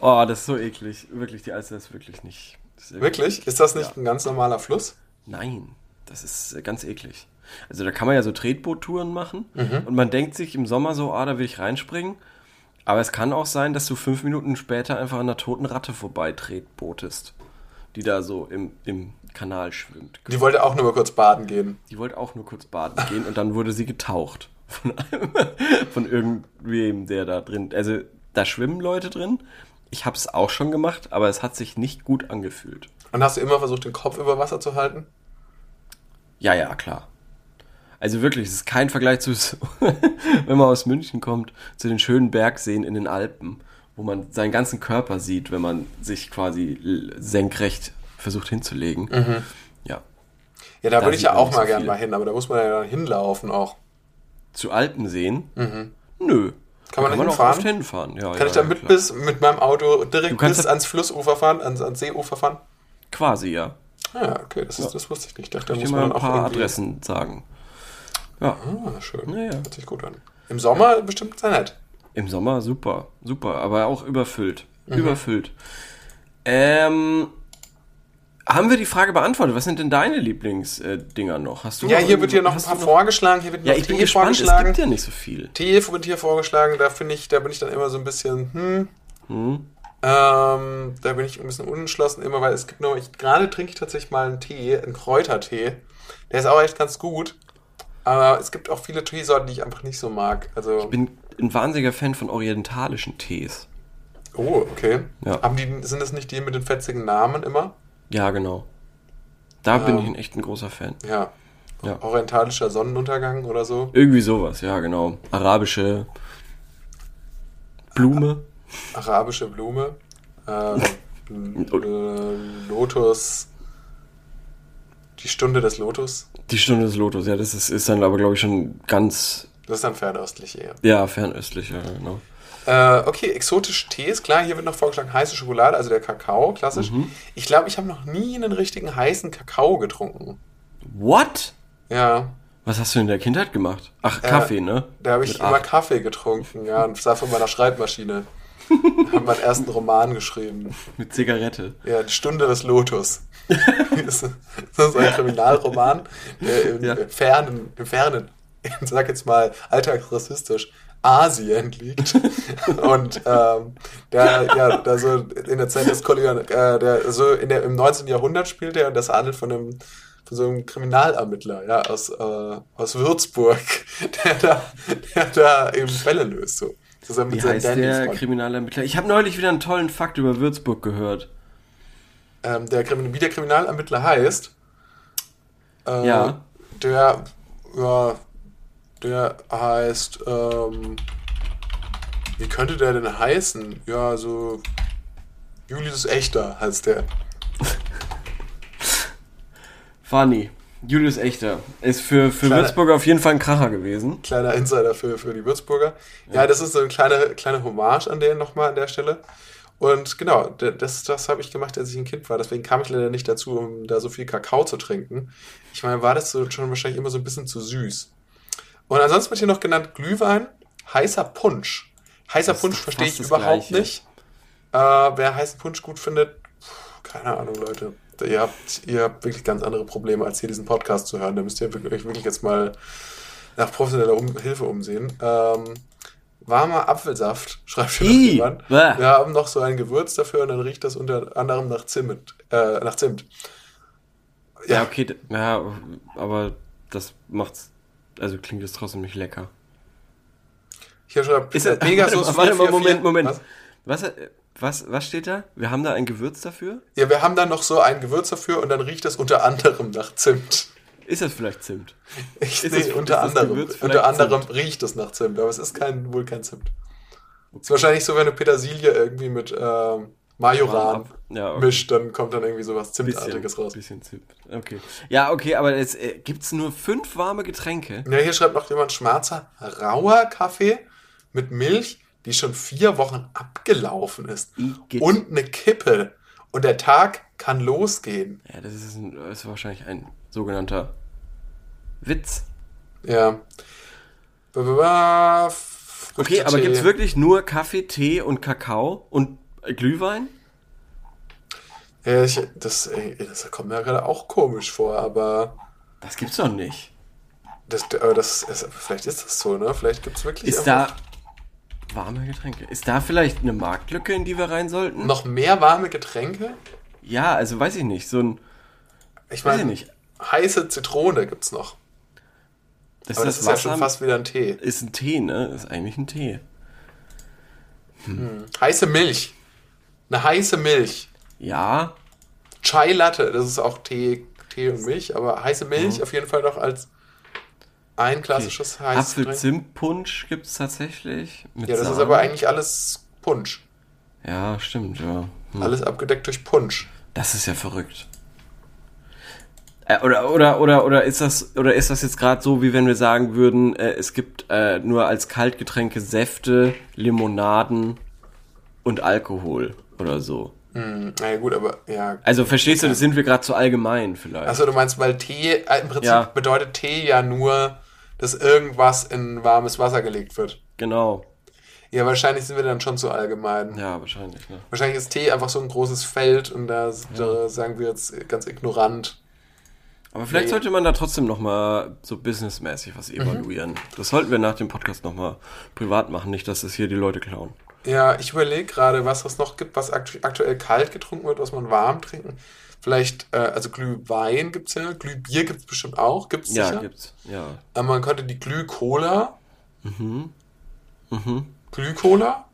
[SPEAKER 2] oh, das ist so eklig. Wirklich, die Alster ist wirklich nicht. Ist
[SPEAKER 4] Wirklich? Ist das nicht ein ganz normaler Fluss?
[SPEAKER 2] Nein, das ist äh, ganz eklig. Also da kann man ja so Tretboottouren machen
[SPEAKER 4] Mhm.
[SPEAKER 2] und man denkt sich im Sommer so, ah, da will ich reinspringen. Aber es kann auch sein, dass du fünf Minuten später einfach an einer toten Ratte vorbei tretbootest, die da so im, im Kanal schwimmt.
[SPEAKER 4] Die wollte auch nur mal kurz baden gehen.
[SPEAKER 2] Die wollte auch nur kurz baden gehen und dann wurde sie getaucht von, einem, von irgendwem, der da drin. Also da schwimmen Leute drin. Ich habe es auch schon gemacht, aber es hat sich nicht gut angefühlt.
[SPEAKER 4] Und hast du immer versucht, den Kopf über Wasser zu halten?
[SPEAKER 2] Ja, ja, klar. Also wirklich, es ist kein Vergleich zu, wenn man aus München kommt, zu den schönen Bergseen in den Alpen, wo man seinen ganzen Körper sieht, wenn man sich quasi senkrecht versucht hinzulegen. Ja.
[SPEAKER 4] Ja, da,
[SPEAKER 2] Da
[SPEAKER 4] würde ich ja
[SPEAKER 2] man
[SPEAKER 4] auch mal
[SPEAKER 2] so
[SPEAKER 4] gern
[SPEAKER 2] viel.
[SPEAKER 4] mal hin, aber da muss man ja dann hinlaufen auch.
[SPEAKER 2] Zu Alpenseen? Nö.
[SPEAKER 4] Mhm. Kann man
[SPEAKER 2] da
[SPEAKER 4] da
[SPEAKER 2] auch
[SPEAKER 4] hinfahren?
[SPEAKER 2] oft hinfahren. Ja,
[SPEAKER 4] Kann
[SPEAKER 2] ja,
[SPEAKER 4] ich da
[SPEAKER 2] ja,
[SPEAKER 4] mit,
[SPEAKER 2] klar.
[SPEAKER 4] bis, mit meinem Auto direkt bis
[SPEAKER 2] da-
[SPEAKER 4] ans Flussufer fahren, ans, ans Seeufer fahren?
[SPEAKER 2] Quasi, ja.
[SPEAKER 4] Ah, ja, okay, das, ist, das wusste ich nicht. Ich dachte, da
[SPEAKER 2] Ich
[SPEAKER 4] muss man
[SPEAKER 2] ein
[SPEAKER 4] dann auch
[SPEAKER 2] paar
[SPEAKER 4] irgendwie...
[SPEAKER 2] Adressen sagen. Ja,
[SPEAKER 4] Ah, schön.
[SPEAKER 2] Ja, ja.
[SPEAKER 4] Hört sich gut an. Im Sommer bestimmt sehr nett.
[SPEAKER 2] Im Sommer super, super, aber auch überfüllt.
[SPEAKER 4] Mhm.
[SPEAKER 2] Überfüllt. Ähm, haben wir die Frage beantwortet? Was sind denn deine Lieblingsdinger noch? Hast du
[SPEAKER 4] Ja, hier wird hier noch ein paar vorgeschlagen. Hier wird
[SPEAKER 2] Ja,
[SPEAKER 4] noch
[SPEAKER 2] ich bin
[SPEAKER 4] Tee
[SPEAKER 2] gespannt. Es gibt ja nicht so viel.
[SPEAKER 4] Tee wird hier vorgeschlagen. Da finde ich, da bin ich dann immer so ein bisschen, hm.
[SPEAKER 2] Hm?
[SPEAKER 4] Ähm, da bin ich ein bisschen unentschlossen immer, weil es gibt nur, ich, gerade trinke ich tatsächlich mal einen Tee, einen Kräutertee. Der ist auch echt ganz gut. Aber es gibt auch viele Teesorten, die ich einfach nicht so mag. Also,
[SPEAKER 2] Ich bin ein wahnsinniger Fan von orientalischen Tees.
[SPEAKER 4] oh, okay.
[SPEAKER 2] Ja.
[SPEAKER 4] Haben die, sind das nicht die mit den fetzigen Namen immer?
[SPEAKER 2] Ja, genau. Da bin
[SPEAKER 4] Ähm.
[SPEAKER 2] ich ein echt ein großer Fan.
[SPEAKER 4] Ja.
[SPEAKER 2] Ja.
[SPEAKER 4] Orientalischer Sonnenuntergang oder so.
[SPEAKER 2] Irgendwie sowas, ja, genau. Arabische Blume.
[SPEAKER 4] Arabische Blume. Ähm, äh, Lotus. Die Stunde des Lotus.
[SPEAKER 2] Die Stunde des Lotus, ja, das ist, ist dann aber, glaube ich, schon ganz,
[SPEAKER 4] Das ist dann fernöstlich eher.
[SPEAKER 2] ja, fernöstlich, ja, genau.
[SPEAKER 4] Äh, okay, exotische Tees. Klar, hier wird noch vorgeschlagen heiße Schokolade, also der Kakao, klassisch.
[SPEAKER 2] Mhm.
[SPEAKER 4] Ich glaube, ich habe noch nie einen richtigen heißen Kakao getrunken.
[SPEAKER 2] What?
[SPEAKER 4] Ja,
[SPEAKER 2] Was hast du in der Kindheit gemacht? Ach, Kaffee, ne?
[SPEAKER 4] da habe ich
[SPEAKER 2] Mit
[SPEAKER 4] immer
[SPEAKER 2] acht.
[SPEAKER 4] Kaffee getrunken, ja, und saß von meiner Schreibmaschine. habe meinen ersten Roman geschrieben.
[SPEAKER 2] Mit Zigarette.
[SPEAKER 4] Ja, die Stunde des Lotus. das ist ein Kriminalroman, der im,
[SPEAKER 2] Ja.
[SPEAKER 4] fernen, im fernen, ich sag jetzt mal alltagsrassistisch, Asien liegt. Und ähm, der, ja, da so in der Zeit des Kolonial, äh, der so in der, im 19. Jahrhundert spielt er und das handelt von einem von so einem Kriminalermittler, ja, aus, äh, aus Würzburg, der da, der da eben Fälle löst, so. Zusammen
[SPEAKER 2] Wie
[SPEAKER 4] mit seinem
[SPEAKER 2] heißt der. Kriminalermittler? Ich habe neulich wieder einen tollen Fakt über Würzburg gehört.
[SPEAKER 4] ähm, der, Krimin- wie der Kriminalermittler heißt, äh,
[SPEAKER 2] Ja.
[SPEAKER 4] der, ja, der heißt, ähm, wie könnte der denn heißen? Ja, so, Julius Echter heißt der.
[SPEAKER 2] Funny. Julius Echter. Ist für, für
[SPEAKER 4] Kleiner-
[SPEAKER 2] Würzburg auf jeden Fall ein Kracher gewesen.
[SPEAKER 4] Kleiner Insider für, für die Würzburger. Ja, das ist so eine kleine, kleine Hommage an den nochmal an der Stelle. Und genau, das, das habe ich gemacht, als ich ein Kind war. Deswegen kam ich leider nicht dazu, um da so viel Kakao zu trinken. Ich meine, war das so schon wahrscheinlich immer so ein bisschen zu süß. Und ansonsten wird hier noch genannt Glühwein, heißer Punsch. Heißer Punsch verstehe ich überhaupt
[SPEAKER 2] Gleiche.
[SPEAKER 4] nicht. Äh, wer heißen Punsch gut findet, pff, keine Ahnung, Leute. Ihr habt, ihr habt wirklich ganz andere Probleme, als hier diesen Podcast zu hören. Da müsst ihr euch wirklich jetzt mal nach professioneller um Hilfe umsehen. Ähm, warmer Apfelsaft, schreibt hier noch jemand.
[SPEAKER 2] bäh.
[SPEAKER 4] Wir haben noch so ein Gewürz dafür und dann riecht das unter anderem nach Zimt. Äh, nach Zimt.
[SPEAKER 2] Ja,
[SPEAKER 4] Ja.
[SPEAKER 2] okay, ja, aber das macht's, also klingt es trotzdem nicht lecker.
[SPEAKER 4] Hier schreibt
[SPEAKER 2] Ist
[SPEAKER 4] äh,
[SPEAKER 2] das,
[SPEAKER 4] Pegasus
[SPEAKER 2] warte,
[SPEAKER 4] 444.
[SPEAKER 2] Moment, Moment.
[SPEAKER 4] Was?
[SPEAKER 2] Was, äh, was, was steht da? Wir haben da ein Gewürz dafür?
[SPEAKER 4] Ja, wir haben dann noch so ein Gewürz dafür und dann riecht das unter anderem nach Zimt.
[SPEAKER 2] Ist das vielleicht Zimt?
[SPEAKER 4] Ich
[SPEAKER 2] Ist
[SPEAKER 4] sehe,
[SPEAKER 2] das-
[SPEAKER 4] unter
[SPEAKER 2] ist das
[SPEAKER 4] anderem, unter anderem riecht es nach Zimt, aber es ist kein, wohl kein Zimt. Ist wahrscheinlich so, wenn du Petersilie irgendwie mit ähm, Majoran
[SPEAKER 2] Ja, okay.
[SPEAKER 4] mischt, dann kommt dann irgendwie sowas Zimtartiges raus.
[SPEAKER 2] Bisschen Zimt. Okay. Ja, okay, aber es äh, gibt's nur fünf warme Getränke.
[SPEAKER 4] Ja, hier schreibt noch jemand schwarzer, rauer Kaffee mit Milch, die schon vier Wochen abgelaufen ist.
[SPEAKER 2] Igitt.
[SPEAKER 4] Und eine Kippe. Und der Tag kann losgehen.
[SPEAKER 2] Ja, das ist, ein, das ist wahrscheinlich ein sogenannter Witz.
[SPEAKER 4] Ja. Ba, ba, ba.
[SPEAKER 2] Okay, aber
[SPEAKER 4] Früchtetee.
[SPEAKER 2] gibt's wirklich nur Kaffee, Tee und Kakao und Glühwein?
[SPEAKER 4] Ja, ich, das, das kommt mir gerade auch komisch vor, aber
[SPEAKER 2] Das gibt's doch nicht.
[SPEAKER 4] das, aber das ist, vielleicht ist das so, ne? Vielleicht gibt es wirklich
[SPEAKER 2] Ist da warme Getränke? Ist da vielleicht eine Marktlücke, in die wir rein sollten?
[SPEAKER 4] noch mehr warme Getränke?
[SPEAKER 2] Ja, also weiß ich nicht. So ein,
[SPEAKER 4] Ich
[SPEAKER 2] weiß ich nicht.
[SPEAKER 4] heiße Zitrone gibt's noch.
[SPEAKER 2] Das,
[SPEAKER 4] Aber
[SPEAKER 2] ist
[SPEAKER 4] das,
[SPEAKER 2] das
[SPEAKER 4] ist ja schon fast wieder ein Tee.
[SPEAKER 2] ist ein Tee, ne? Ist eigentlich ein Tee.
[SPEAKER 4] Heiße Milch. Eine heiße Milch.
[SPEAKER 2] Ja,
[SPEAKER 4] Chai Latte, das ist auch Tee, Tee und Milch, aber heiße Milch auf jeden Fall noch als ein klassisches heißes Getränk.
[SPEAKER 2] Apfel-Zimt-Punsch gibt's tatsächlich. Mit
[SPEAKER 4] Ja, das ist
[SPEAKER 2] Sahne.
[SPEAKER 4] aber eigentlich alles Punsch.
[SPEAKER 2] Ja, stimmt, ja. Hm.
[SPEAKER 4] Alles abgedeckt durch Punsch.
[SPEAKER 2] Das ist ja verrückt. Äh, oder, oder, oder, oder ist das, oder ist das jetzt gerade so, wie wenn wir sagen würden, äh, es gibt äh, nur als Kaltgetränke Säfte, Limonaden und Alkohol oder so.
[SPEAKER 4] Hm, naja, gut, aber ja.
[SPEAKER 2] Also verstehst du, das sind wir gerade zu allgemein vielleicht.
[SPEAKER 4] Achso, du meinst, weil Tee, äh, im Prinzip
[SPEAKER 2] Ja.
[SPEAKER 4] bedeutet Tee ja nur, dass irgendwas in warmes Wasser gelegt wird.
[SPEAKER 2] genau.
[SPEAKER 4] Ja, wahrscheinlich sind wir dann schon zu allgemein.
[SPEAKER 2] Ja, wahrscheinlich. Ne?
[SPEAKER 4] Wahrscheinlich ist Tee einfach so ein großes Feld und da, da sagen wir jetzt ganz ignorant.
[SPEAKER 2] Aber vielleicht
[SPEAKER 4] Nee.
[SPEAKER 2] sollte man da trotzdem noch mal so businessmäßig was
[SPEAKER 4] Mhm.
[SPEAKER 2] evaluieren. Das sollten wir nach dem Podcast noch mal privat machen, nicht, dass das hier die Leute klauen.
[SPEAKER 4] Ja, ich überlege gerade, was es noch gibt, was aktu aktuell kalt getrunken wird, was man warm trinken. Vielleicht, äh, also Glühwein gibt's ja, Glühbier gibt's bestimmt auch, gibt's
[SPEAKER 2] Ja,
[SPEAKER 4] sicher.
[SPEAKER 2] gibt's. Ja.
[SPEAKER 4] Äh, man könnte die Glühcola.
[SPEAKER 2] Mhm.
[SPEAKER 4] Glühcola?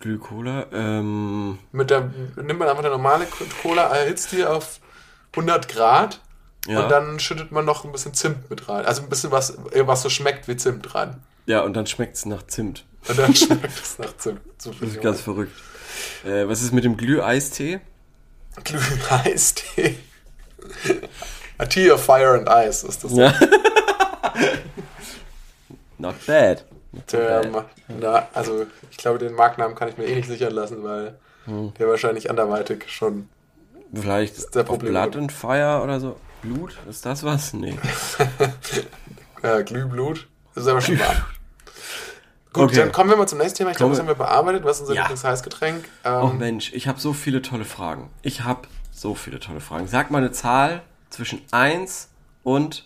[SPEAKER 2] Glühcola. Ähm,
[SPEAKER 4] Mit der, nimmt man einfach eine normale Cola, erhitzt die auf 100 Grad
[SPEAKER 2] ja.
[SPEAKER 4] und dann schüttet man noch ein bisschen Zimt mit rein. Also ein bisschen was, was so schmeckt wie Zimt rein.
[SPEAKER 2] ja, und dann schmeckt's nach Zimt.
[SPEAKER 4] Und dann schmeckt es nach Zimt. So
[SPEAKER 2] Das ist ganz verrückt. Äh, was ist mit dem Glüh-Eistee?
[SPEAKER 4] Glüh-Eistee. A Tea of Fire and Ice ist das.
[SPEAKER 2] Ja. Not bad. Not
[SPEAKER 4] Der,
[SPEAKER 2] bad.
[SPEAKER 4] na, also ich glaube, den Markennamen kann ich mir eh nicht sichern lassen, weil
[SPEAKER 2] Hm.
[SPEAKER 4] der wahrscheinlich anderweitig schon.
[SPEAKER 2] Vielleicht
[SPEAKER 4] der
[SPEAKER 2] auf
[SPEAKER 4] Problem.
[SPEAKER 2] Blood and Fire oder so. Blut? Ist das was? Nee.
[SPEAKER 4] Äh, Glühblut. Das ist aber schon warm. Gut,
[SPEAKER 2] Okay.
[SPEAKER 4] dann kommen wir mal zum nächsten Thema. Ich glaube, das haben wir bearbeitet. Was ist unser
[SPEAKER 2] Ja.
[SPEAKER 4] Lieblingsheißgetränk?
[SPEAKER 2] Oh
[SPEAKER 4] Ähm,
[SPEAKER 2] Mensch, ich habe so viele tolle Fragen. Ich habe so viele tolle Fragen. Sag mal eine Zahl zwischen 1 und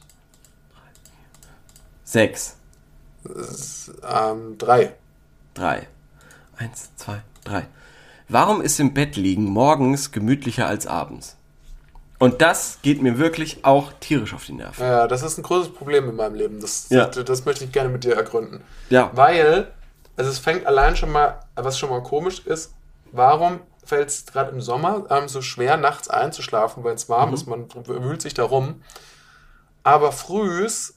[SPEAKER 2] 6.
[SPEAKER 4] ähm, drei.
[SPEAKER 2] 3. 1, 2, 3. Warum ist im Bett liegen morgens gemütlicher als abends? Und das geht mir wirklich auch tierisch auf die Nerven.
[SPEAKER 4] Ja, das ist ein großes Problem in meinem Leben. Das,
[SPEAKER 2] Ja.
[SPEAKER 4] das, das möchte ich gerne mit dir ergründen.
[SPEAKER 2] Ja.
[SPEAKER 4] Weil, also es fängt allein schon mal, was schon mal komisch ist, warum fällt es gerade im Sommer ähm, so schwer, nachts einzuschlafen, weil es warm
[SPEAKER 2] Mhm.
[SPEAKER 4] ist, man wühlt sich darum. Aber frühs,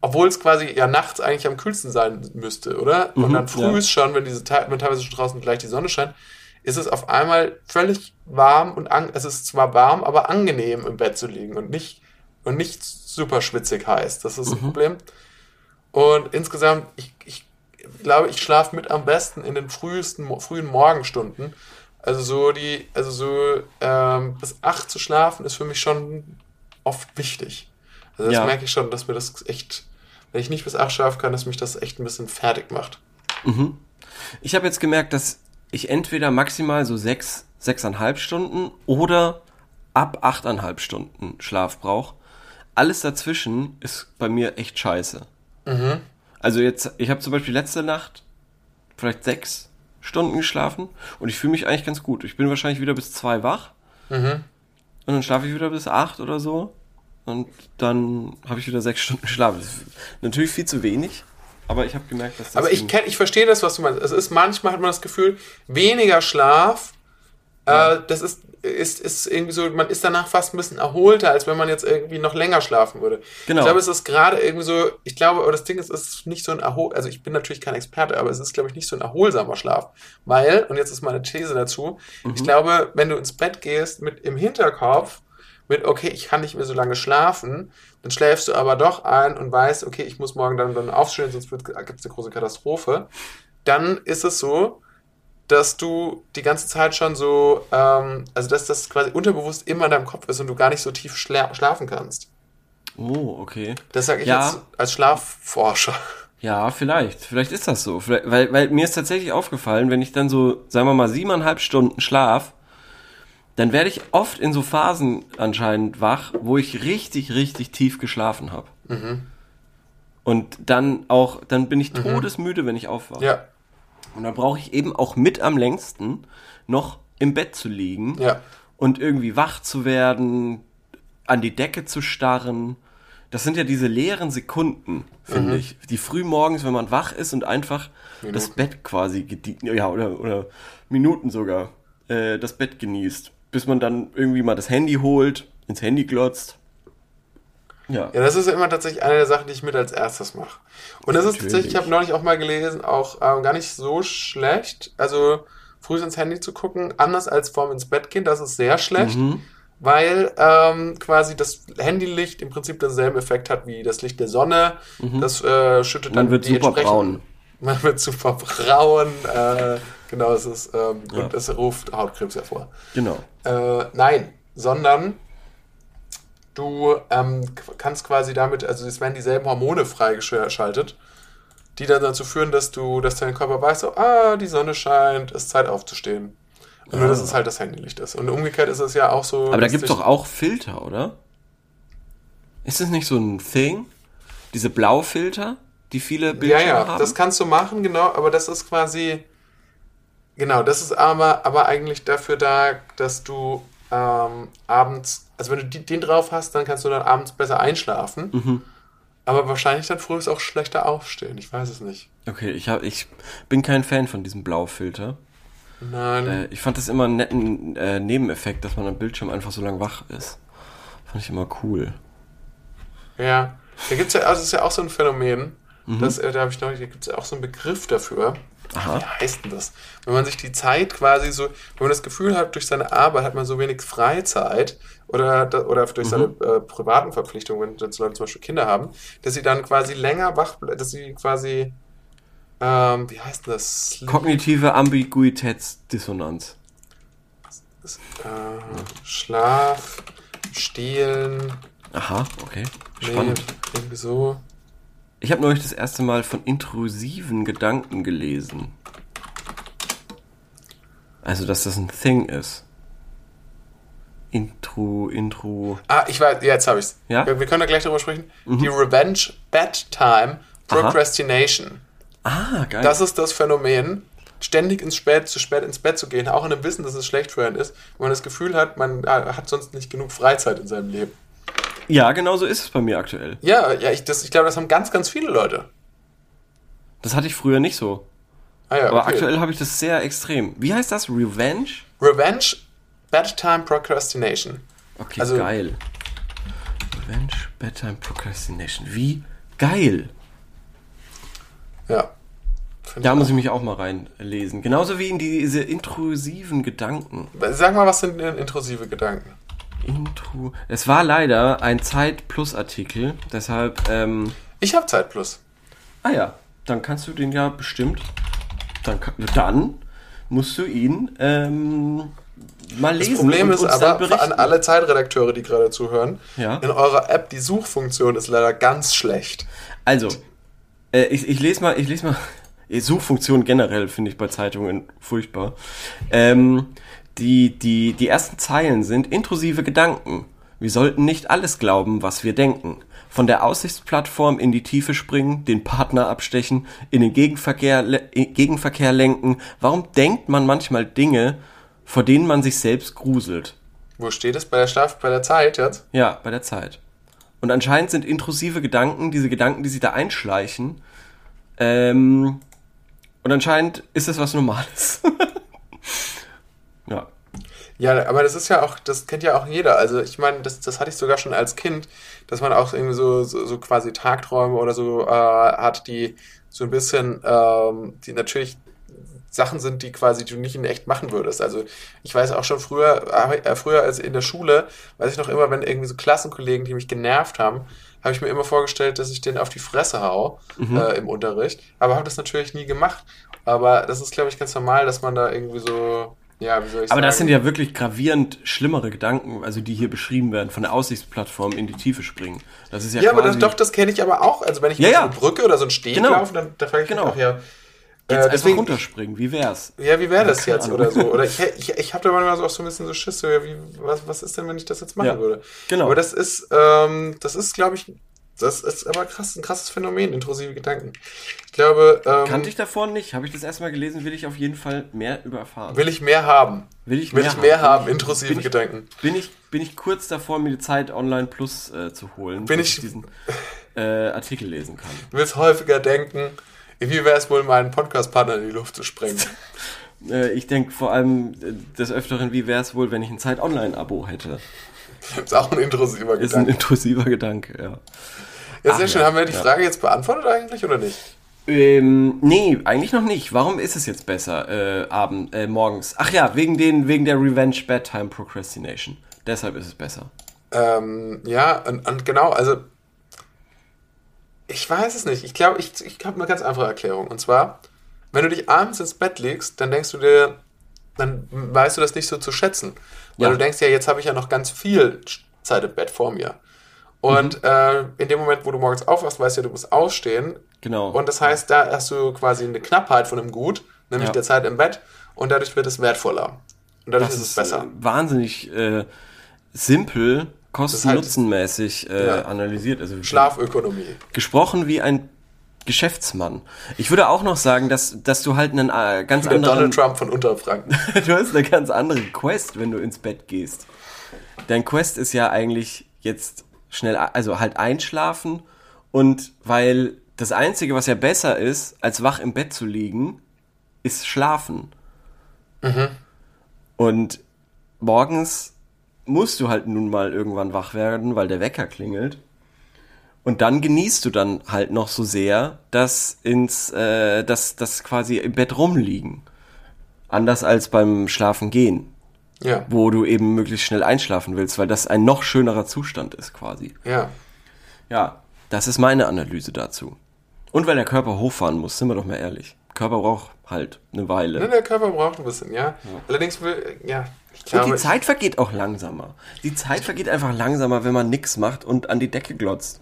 [SPEAKER 4] obwohl es quasi ja nachts eigentlich am kühlsten sein müsste, oder? Und
[SPEAKER 2] Mhm,
[SPEAKER 4] dann frühs schon, wenn diese wenn teilweise schon draußen gleich die Sonne scheint, ist es auf einmal völlig warm und an, es ist zwar warm, aber angenehm im Bett zu liegen und nicht und nicht super schwitzig heiß. Das ist ein Problem. Und insgesamt, ich, ich glaube, ich schlafe mit am besten in den frühesten, frühen Morgenstunden. Also so die, also so ähm, bis acht zu schlafen ist für mich schon oft wichtig. Also das
[SPEAKER 2] Ja.
[SPEAKER 4] merke ich schon, dass mir das echt, wenn ich nicht bis acht schlafen kann, dass mich das echt ein bisschen fertig macht.
[SPEAKER 2] Ich habe jetzt gemerkt, dass ich entweder maximal so sechs, sechseinhalb Stunden oder ab achteinhalb Stunden Schlaf brauche. Alles dazwischen ist bei mir echt scheiße. Also jetzt, ich habe zum Beispiel letzte Nacht vielleicht sechs Stunden geschlafen und ich fühle mich eigentlich ganz gut. Ich bin wahrscheinlich wieder bis zwei wach und dann schlafe ich wieder bis acht oder so und dann habe ich wieder sechs Stunden Schlaf. Das ist natürlich viel zu wenig, aber ich habe gemerkt, dass das
[SPEAKER 4] Aber ich, kenn, ich verstehe das, was du meinst. Es ist manchmal hat man das Gefühl, weniger Schlaf, äh, das ist, ist, ist irgendwie so, man ist danach fast ein bisschen erholter, als wenn man jetzt irgendwie noch länger schlafen würde.
[SPEAKER 2] Genau.
[SPEAKER 4] Ich glaube, es ist gerade irgendwie so, ich glaube, aber das Ding ist, es ist nicht so ein Erhol, also ich bin natürlich kein Experte, aber es ist, glaube ich, nicht so ein erholsamer Schlaf. Weil, und jetzt ist meine These dazu, ich glaube, wenn du ins Bett gehst mit im Hinterkopf, mit, okay, ich kann nicht mehr so lange schlafen, dann schläfst du aber doch ein und weißt, okay, ich muss morgen dann, dann aufstehen, sonst gibt es eine große Katastrophe. Dann ist es so, dass du die ganze Zeit schon so, ähm, also dass das quasi unterbewusst immer in deinem Kopf ist und du gar nicht so tief schla schlafen kannst.
[SPEAKER 2] Oh, okay.
[SPEAKER 4] Das sage ich
[SPEAKER 2] Ja.
[SPEAKER 4] jetzt als Schlafforscher.
[SPEAKER 2] Ja, vielleicht. Vielleicht ist das so. Vielleicht, weil, weil mir ist tatsächlich aufgefallen, wenn ich dann so, sagen wir mal, siebeneinhalb Stunden schlaf, dann werde ich oft in so Phasen anscheinend wach, wo ich richtig, richtig tief geschlafen habe. Und dann auch, dann bin ich todesmüde, wenn ich aufwache.
[SPEAKER 4] Ja,
[SPEAKER 2] Und dann brauche ich eben auch mit am längsten noch im Bett zu liegen
[SPEAKER 4] ja.
[SPEAKER 2] und irgendwie wach zu werden, an die Decke zu starren. Das sind ja diese leeren Sekunden, finde ich, die früh morgens, wenn man wach ist und einfach das
[SPEAKER 4] Minuten.
[SPEAKER 2] Bett quasi ja, oder, oder Minuten sogar, äh, das Bett genießt, bis man dann irgendwie mal das Handy holt, ins Handy glotzt. Ja.
[SPEAKER 4] Ja, das ist ja immer tatsächlich eine der Sachen, die ich mit als erstes mache. Und das ist
[SPEAKER 2] Natürlich.
[SPEAKER 4] tatsächlich, ich habe neulich auch mal gelesen, auch ähm, gar nicht so schlecht. Also früh ins Handy zu gucken, anders als vorm ins Bett gehen, das ist sehr schlecht,
[SPEAKER 2] Mhm.
[SPEAKER 4] weil ähm, quasi das Handylicht im Prinzip denselben Effekt hat wie das Licht der Sonne. Das äh, schüttet dann
[SPEAKER 2] Mhm. Man wird
[SPEAKER 4] die
[SPEAKER 2] super braun.
[SPEAKER 4] Man wird super braun. Äh, genau, es ist ähm,
[SPEAKER 2] Ja.
[SPEAKER 4] und es ruft Hautkrebs hervor.
[SPEAKER 2] Genau.
[SPEAKER 4] Äh, nein, sondern du ähm, kannst quasi damit, also es werden dieselben Hormone freigeschaltet, die dann dazu führen, dass du, dass dein Körper weiß, so, ah, die Sonne scheint, es ist Zeit aufzustehen. Und nur, dass es halt das Handylicht ist. Und umgekehrt ist es ja auch so.
[SPEAKER 2] Aber da gibt's
[SPEAKER 4] dich-
[SPEAKER 2] doch auch Filter, oder? Ist das nicht so ein Thing? Diese Blaufilter, die viele
[SPEAKER 4] Ja,
[SPEAKER 2] Bildschirme
[SPEAKER 4] ja,
[SPEAKER 2] haben?
[SPEAKER 4] das kannst du machen, genau, aber das ist quasi. Genau, das ist aber, aber eigentlich dafür da, dass du ähm, abends, also wenn du die, den drauf hast, dann kannst du dann abends besser einschlafen.
[SPEAKER 2] Mhm.
[SPEAKER 4] Aber wahrscheinlich dann früh auch schlechter aufstehen. Ich weiß es nicht.
[SPEAKER 2] okay, ich, hab, ich bin kein Fan von diesem Blaufilter.
[SPEAKER 4] Nein.
[SPEAKER 2] Äh, ich fand das immer einen netten äh, Nebeneffekt, dass man am Bildschirm einfach so lang wach ist. Fand ich immer cool.
[SPEAKER 4] Ja. Da gibt's ja, also es ist ja auch so ein Phänomen.
[SPEAKER 2] Mhm.
[SPEAKER 4] Das, äh, da habe ich noch, da gibt es ja auch so einen Begriff dafür.
[SPEAKER 2] Aha.
[SPEAKER 4] Wie heißt denn das? Wenn man sich die Zeit quasi so, wenn man das Gefühl hat, durch seine Arbeit hat man so wenig Freizeit oder, oder durch seine
[SPEAKER 2] Mhm.
[SPEAKER 4] äh, privaten Verpflichtungen, wenn Leute zum Beispiel Kinder haben, dass sie dann quasi länger wach, ble- dass sie quasi, ähm, wie heißt denn das?
[SPEAKER 2] Kognitive Ambiguitätsdissonanz.
[SPEAKER 4] äh, Schlaf, Stehlen,
[SPEAKER 2] Aha, okay.
[SPEAKER 4] nee,
[SPEAKER 2] Spannend.
[SPEAKER 4] irgendwie so.
[SPEAKER 2] Ich habe neulich das erste Mal von intrusiven Gedanken gelesen. Also, dass das ein Thing ist. Intro, Intro.
[SPEAKER 4] Ah, ich weiß, jetzt habe ich's.
[SPEAKER 2] Ja? Mhm.
[SPEAKER 4] Wir, wir können da gleich drüber sprechen. Die Revenge Bedtime Procrastination.
[SPEAKER 2] Ah, geil.
[SPEAKER 4] Das ist das Phänomen, ständig ins Spät, zu spät ins Bett zu gehen, auch in dem Wissen, dass es schlecht für einen ist, wenn man das Gefühl hat, man äh, hat sonst nicht genug Freizeit in seinem Leben.
[SPEAKER 2] Ja, genau so ist es bei mir aktuell.
[SPEAKER 4] Ja, ja, ich, das, ich glaube, das haben ganz, ganz viele Leute.
[SPEAKER 2] Das hatte ich früher nicht so.
[SPEAKER 4] Ah, ja,
[SPEAKER 2] Aber
[SPEAKER 4] okay.
[SPEAKER 2] aktuell habe ich das sehr extrem. Wie heißt das? Revenge?
[SPEAKER 4] Revenge Bedtime Procrastination.
[SPEAKER 2] Okay,
[SPEAKER 4] Also-
[SPEAKER 2] geil. Revenge, Bedtime, Procrastination. Wie geil.
[SPEAKER 4] Ja.
[SPEAKER 2] Da
[SPEAKER 4] ich
[SPEAKER 2] muss ich mich auch mal reinlesen. Genauso wie in diese intrusiven Gedanken.
[SPEAKER 4] Sag mal, was sind denn intrusive Gedanken?
[SPEAKER 2] Intro. Es war leider ein Zeit-Plus-Artikel, deshalb, ähm,
[SPEAKER 4] Ich habe Zeit plus.
[SPEAKER 2] ah ja, dann kannst du den ja bestimmt, dann, kann- dann musst du ihn, ähm, mal
[SPEAKER 4] Das
[SPEAKER 2] lesen.
[SPEAKER 4] Problem
[SPEAKER 2] und
[SPEAKER 4] ist aber an alle Zeitredakteure, die gerade zuhören,
[SPEAKER 2] Ja.
[SPEAKER 4] in eurer App die Suchfunktion ist leider ganz schlecht.
[SPEAKER 2] Also, äh, ich, ich lese mal, ich lese mal. Suchfunktion generell finde ich bei Zeitungen furchtbar. Ähm, die, die, die ersten Zeilen sind intrusive Gedanken. Wir sollten nicht alles glauben, was wir denken. Von der Aussichtsplattform in die Tiefe springen, den Partner abstechen, in den Gegenverkehr, in Gegenverkehr lenken. Warum denkt man manchmal Dinge, vor denen man sich selbst gruselt?
[SPEAKER 4] Wo steht es bei der Staff, bei der Zeit jetzt?
[SPEAKER 2] Ja, bei der Zeit. Und anscheinend sind intrusive Gedanken, diese Gedanken, die sich da einschleichen, ähm, und anscheinend ist das was Normales. ja.
[SPEAKER 4] Ja, aber das ist ja auch, das kennt ja auch jeder. Also ich meine, das, das hatte ich sogar schon als Kind, dass man auch irgendwie so, so, so quasi Tagträume oder so äh, hat, die so ein bisschen, ähm, die natürlich Sachen sind, die quasi du nicht in echt machen würdest. Also ich weiß auch schon früher, äh, früher als in der Schule, weiß ich noch immer, wenn irgendwie so Klassenkollegen, die mich genervt haben, habe ich mir immer vorgestellt, dass ich denen auf die Fresse hau äh, im Unterricht. Aber habe das natürlich nie gemacht. Aber das ist, glaube ich, ganz normal, dass man da irgendwie so ja, wie soll ich
[SPEAKER 2] Aber das
[SPEAKER 4] sagen?
[SPEAKER 2] sind ja wirklich gravierend schlimmere Gedanken, also die hier beschrieben werden, von der Aussichtsplattform in die Tiefe springen. Das ist ja,
[SPEAKER 4] Ja, aber das, doch, das kenne ich aber auch. Also wenn ich
[SPEAKER 2] Ja, ja.
[SPEAKER 4] so eine Brücke oder so einen Steg
[SPEAKER 2] Genau.
[SPEAKER 4] laufe, dann da frage ich
[SPEAKER 2] Genau.
[SPEAKER 4] mich auch, ja,
[SPEAKER 2] Jetzt
[SPEAKER 4] äh,
[SPEAKER 2] einfach
[SPEAKER 4] deswegen,
[SPEAKER 2] runterspringen, wie wär's?
[SPEAKER 4] ja, wie wäre das jetzt
[SPEAKER 2] Ahnung.
[SPEAKER 4] oder so? Oder ich, ich, ich habe da manchmal so auch so ein bisschen so Schiss, so, ja, wie, was, was ist denn, wenn ich das jetzt machen
[SPEAKER 2] Ja,
[SPEAKER 4] würde?
[SPEAKER 2] genau.
[SPEAKER 4] Aber das ist, ähm, das ist, glaube ich, das ist aber krass, ein krasses Phänomen, intrusive Gedanken. Ich glaube, ähm,
[SPEAKER 2] Kannte ich davor nicht, habe ich das erstmal gelesen, will ich auf jeden Fall mehr über erfahren.
[SPEAKER 4] will ich mehr haben?
[SPEAKER 2] Will ich
[SPEAKER 4] Will
[SPEAKER 2] mehr
[SPEAKER 4] ich mehr
[SPEAKER 2] haben?
[SPEAKER 4] haben, intrusive
[SPEAKER 2] Bin ich-
[SPEAKER 4] Gedanken.
[SPEAKER 2] Bin ich, bin ich kurz davor, mir die Zeit Online Plus äh, zu holen,
[SPEAKER 4] Bin
[SPEAKER 2] dass
[SPEAKER 4] ich-
[SPEAKER 2] diesen äh, Artikel lesen kann.
[SPEAKER 4] Du willst häufiger denken, wie wäre es wohl, meinen Podcast-Partner in die Luft zu sprengen?
[SPEAKER 2] Äh, ich denke vor allem äh, des Öfteren, wie wäre es wohl, wenn ich ein Zeit Online-Abo hätte?
[SPEAKER 4] ist auch ein intrusiver
[SPEAKER 2] Ist ein
[SPEAKER 4] Gedanke.
[SPEAKER 2] intrusiver Gedanke, ja.
[SPEAKER 4] Ja, sehr
[SPEAKER 2] Ach,
[SPEAKER 4] schön.
[SPEAKER 2] ja.
[SPEAKER 4] Haben wir die. Frage jetzt beantwortet eigentlich oder nicht?
[SPEAKER 2] Ähm, nee, eigentlich noch nicht. Warum ist es jetzt besser, äh, abend, äh, morgens? Ach ja, wegen den, wegen der Revenge Bedtime Procrastination. Deshalb ist es besser.
[SPEAKER 4] Ähm, ja, und, und genau, also ich weiß es nicht. Ich glaube, ich, ich habe eine ganz einfache Erklärung. Und zwar, wenn du dich abends ins Bett legst, dann denkst du dir, dann weißt du das nicht so zu schätzen. Weil
[SPEAKER 2] Ja.
[SPEAKER 4] du denkst ja, jetzt habe ich ja noch ganz viel Zeit im Bett vor mir. Und äh, in dem Moment, wo du morgens aufwachst, weißt du ja, du musst ausstehen.
[SPEAKER 2] Genau.
[SPEAKER 4] Und das heißt, da hast du quasi eine Knappheit von einem Gut, nämlich
[SPEAKER 2] Ja.
[SPEAKER 4] der Zeit im Bett. Und dadurch wird es wertvoller. Und dadurch
[SPEAKER 2] das
[SPEAKER 4] ist es besser.
[SPEAKER 2] Äh, wahnsinnig äh, simpel, kosten-nutzen-mäßig äh,
[SPEAKER 4] Ja.
[SPEAKER 2] analysiert. Also
[SPEAKER 4] Schlafökonomie.
[SPEAKER 2] gesprochen wie ein Geschäftsmann. Ich würde auch noch sagen, dass, dass du halt einen äh, ganz
[SPEAKER 4] Der
[SPEAKER 2] anderen...
[SPEAKER 4] Donald Trump von Unterfranken.
[SPEAKER 2] du hast eine ganz andere Quest, wenn du ins Bett gehst. Dein Quest ist ja eigentlich jetzt schnell, also halt einschlafen und weil das Einzige, was ja besser ist, als wach im Bett zu liegen, ist schlafen. Und morgens musst du halt nun mal irgendwann wach werden, weil der Wecker klingelt. Und dann genießt du dann halt noch so sehr, dass ins, äh, das, das quasi im Bett rumliegen. Anders als beim Schlafen gehen,
[SPEAKER 4] Ja,
[SPEAKER 2] wo du eben möglichst schnell einschlafen willst, weil das ein noch schönerer Zustand ist quasi.
[SPEAKER 4] ja.
[SPEAKER 2] Ja, das ist meine Analyse dazu. Und weil der Körper hochfahren muss, sind wir doch mal ehrlich. Körper braucht halt eine Weile.
[SPEAKER 4] Ne, der Körper braucht ein bisschen, ja. Allerdings will, ja, ich
[SPEAKER 2] Und
[SPEAKER 4] glaube,
[SPEAKER 2] die Zeit vergeht auch langsamer. Die Zeit vergeht einfach langsamer, wenn man nix macht und an die Decke glotzt.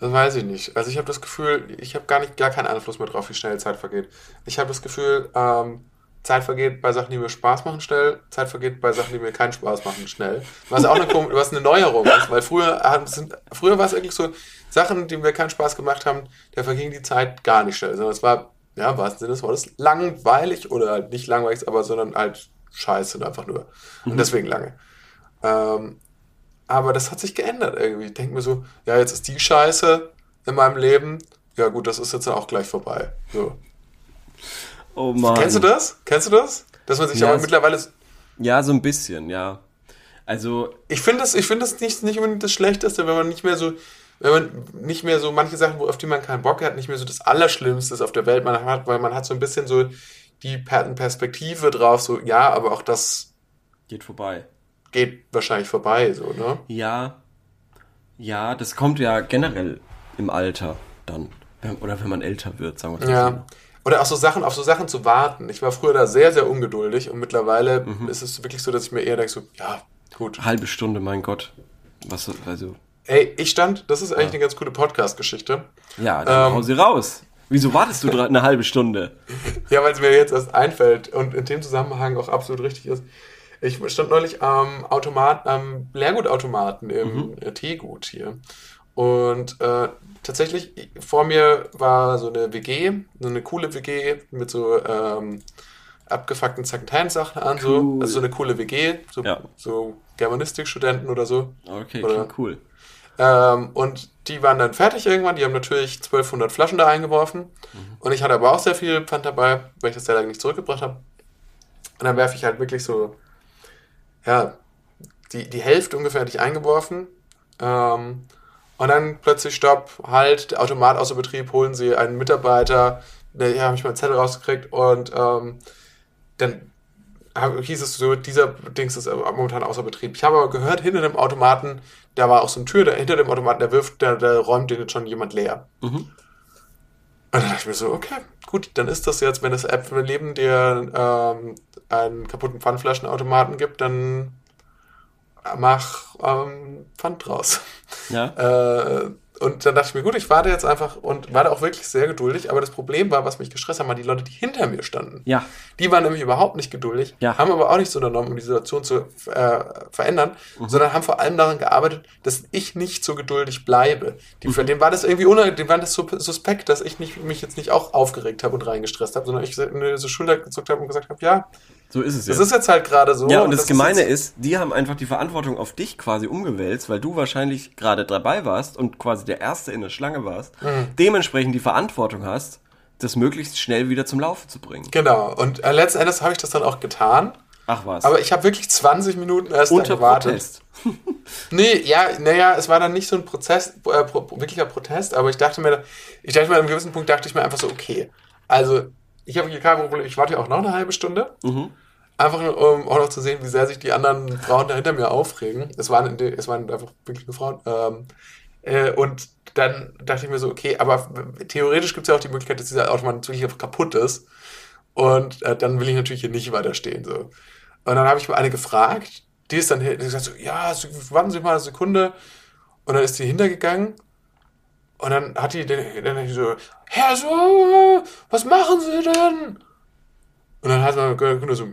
[SPEAKER 4] das weiß ich nicht. Also ich habe das Gefühl, ich habe gar nicht, gar keinen Einfluss mehr drauf, wie schnell Zeit vergeht. Ich habe das Gefühl, ähm, Zeit vergeht bei Sachen, die mir Spaß machen, schnell. Zeit vergeht bei Sachen, die mir keinen Spaß machen, schnell. Was auch eine, was eine Neuerung ist, weil früher, sind, früher war es eigentlich so, Sachen, die mir keinen Spaß gemacht haben, da verging die Zeit gar nicht schnell, sondern es war, ja, im wahrsten Sinne des Wortes, langweilig oder halt nicht langweilig, aber sondern halt scheiße einfach nur. Und deswegen lange. Ähm, aber das hat sich geändert irgendwie. Ich denke mir so, ja, jetzt ist die Scheiße in meinem Leben. Ja, gut, das ist jetzt dann auch gleich vorbei. So.
[SPEAKER 2] Oh Mann.
[SPEAKER 4] Kennst du das? Kennst du das? Dass man sich
[SPEAKER 2] Ja,
[SPEAKER 4] aber mittlerweile.
[SPEAKER 2] Ja, so ein bisschen, ja. Also,
[SPEAKER 4] Ich finde das, ich finde das nicht, nicht unbedingt das Schlechteste, wenn man nicht mehr so, wenn man nicht mehr so manche Sachen, wo- auf die man keinen Bock hat, nicht mehr so das Allerschlimmste auf der Welt man hat, weil man hat so ein bisschen so die Per- Perspektive drauf, so, ja, aber auch das
[SPEAKER 2] geht vorbei.
[SPEAKER 4] geht wahrscheinlich vorbei, so, ne?
[SPEAKER 2] Ja. Ja, das kommt ja generell im Alter dann. Oder wenn man älter wird, sagen wir mal
[SPEAKER 4] Ja. Oder auch so Sachen, auf so Sachen zu warten. Ich war früher da sehr, sehr ungeduldig und mittlerweile
[SPEAKER 2] Mhm.
[SPEAKER 4] ist es wirklich so, dass ich mir eher denke, so, ja, gut.
[SPEAKER 2] Halbe Stunde, mein Gott. Was, also,
[SPEAKER 4] Ey, ich stand, das ist eigentlich eine ganz coole Podcast-Geschichte.
[SPEAKER 2] ja, dann
[SPEAKER 4] Ähm.
[SPEAKER 2] hau sie raus. Wieso wartest du eine halbe Stunde?
[SPEAKER 4] Ja, weil es mir jetzt erst einfällt und in dem Zusammenhang auch absolut richtig ist. Ich stand neulich am Automat, am Leergutautomaten im äh, Teegut hier. Und äh, tatsächlich, vor mir war so eine WG, so eine coole WG mit so ähm, abgefuckten Secondhand-Sachen an, so.
[SPEAKER 2] Cool.
[SPEAKER 4] Also so eine coole WG, so,
[SPEAKER 2] Ja.
[SPEAKER 4] so Germanistikstudenten oder so.
[SPEAKER 2] Okay,
[SPEAKER 4] Oder-
[SPEAKER 2] cool.
[SPEAKER 4] Ähm, und die waren dann fertig irgendwann. Die haben natürlich 1200 Flaschen da eingeworfen. Und ich hatte aber auch sehr viel Pfand dabei, weil ich das sehr lange nicht zurückgebracht habe. Und dann werfe ich halt wirklich so, ja, die, die Hälfte ungefähr hatte ich eingeworfen. Ähm, und dann plötzlich Stopp, halt, der Automat außer Betrieb, holen sie einen Mitarbeiter. Der, ja, habe ich mal einen Zettel rausgekriegt und ähm, dann hieß es so, dieser Dings ist momentan außer Betrieb. Ich habe aber gehört, hinter dem Automaten, da war auch so eine Tür, da, hinter dem Automaten, der wirft, der, der räumt den jetzt schon jemand leer.
[SPEAKER 2] Mhm.
[SPEAKER 4] Und dann dachte ich mir so, okay, gut, dann ist das jetzt, wenn das App neben der, ähm, einen kaputten Pfandflaschenautomaten gibt, dann mach ähm, Pfand draus.
[SPEAKER 2] Ja.
[SPEAKER 4] Äh, und dann dachte ich mir, gut, ich warte jetzt einfach und war da auch wirklich sehr geduldig. Aber das Problem war, was mich gestresst hat, waren die Leute, die hinter mir standen.
[SPEAKER 2] Ja.
[SPEAKER 4] Die waren nämlich überhaupt nicht geduldig,
[SPEAKER 2] Ja.
[SPEAKER 4] haben aber auch nichts unternommen, um die Situation zu äh, verändern,
[SPEAKER 2] Mhm.
[SPEAKER 4] sondern haben vor allem daran gearbeitet, dass ich nicht so geduldig bleibe. Die,
[SPEAKER 2] Mhm.
[SPEAKER 4] Für den war das irgendwie unangenehm, dem war das so suspekt, dass ich nicht, mich jetzt nicht auch aufgeregt habe und reingestresst habe, sondern ich eine so Schulter gezuckt habe und gesagt habe, ja,
[SPEAKER 2] So ist es
[SPEAKER 4] das
[SPEAKER 2] ja.
[SPEAKER 4] ist jetzt halt gerade so.
[SPEAKER 2] ja, und das,
[SPEAKER 4] ist
[SPEAKER 2] Gemeine
[SPEAKER 4] jetzt-
[SPEAKER 2] ist, die haben einfach die Verantwortung auf dich quasi umgewälzt, weil du wahrscheinlich gerade dabei warst und quasi der Erste in der Schlange warst,
[SPEAKER 4] Mhm.
[SPEAKER 2] dementsprechend die Verantwortung hast, das möglichst schnell wieder zum Laufen zu bringen.
[SPEAKER 4] Genau, und äh, letzten Endes habe ich das dann auch getan.
[SPEAKER 2] Ach was.
[SPEAKER 4] Aber ich habe wirklich 20 Minuten erst
[SPEAKER 2] Unter
[SPEAKER 4] gewartet.
[SPEAKER 2] Protest.
[SPEAKER 4] Nee, ja, naja, es war dann nicht so ein Prozess, äh, wirklicher Protest, aber ich dachte mir, ich dachte mir, an einem gewissen Punkt dachte ich mir einfach so, okay, also ich habe hier kein Problem, ich warte ja auch noch eine halbe Stunde. Einfach nur, um auch noch zu sehen, wie sehr sich die anderen Frauen da hinter mir aufregen. Es waren, es waren einfach wirklich nur Frauen. Ähm, äh, und dann dachte ich mir so, okay, aber theoretisch gibt es ja auch die Möglichkeit, dass dieser Automat natürlich einfach kaputt ist. Und äh, dann will ich natürlich hier nicht weiter stehen. So. Und dann habe ich mal eine gefragt, die ist dann die sagt so, ja, warten Sie mal eine Sekunde. Und dann ist die hintergegangen. Und dann hat die den, dann so, Herr so, was machen Sie denn? Und dann hat man der Kunde so,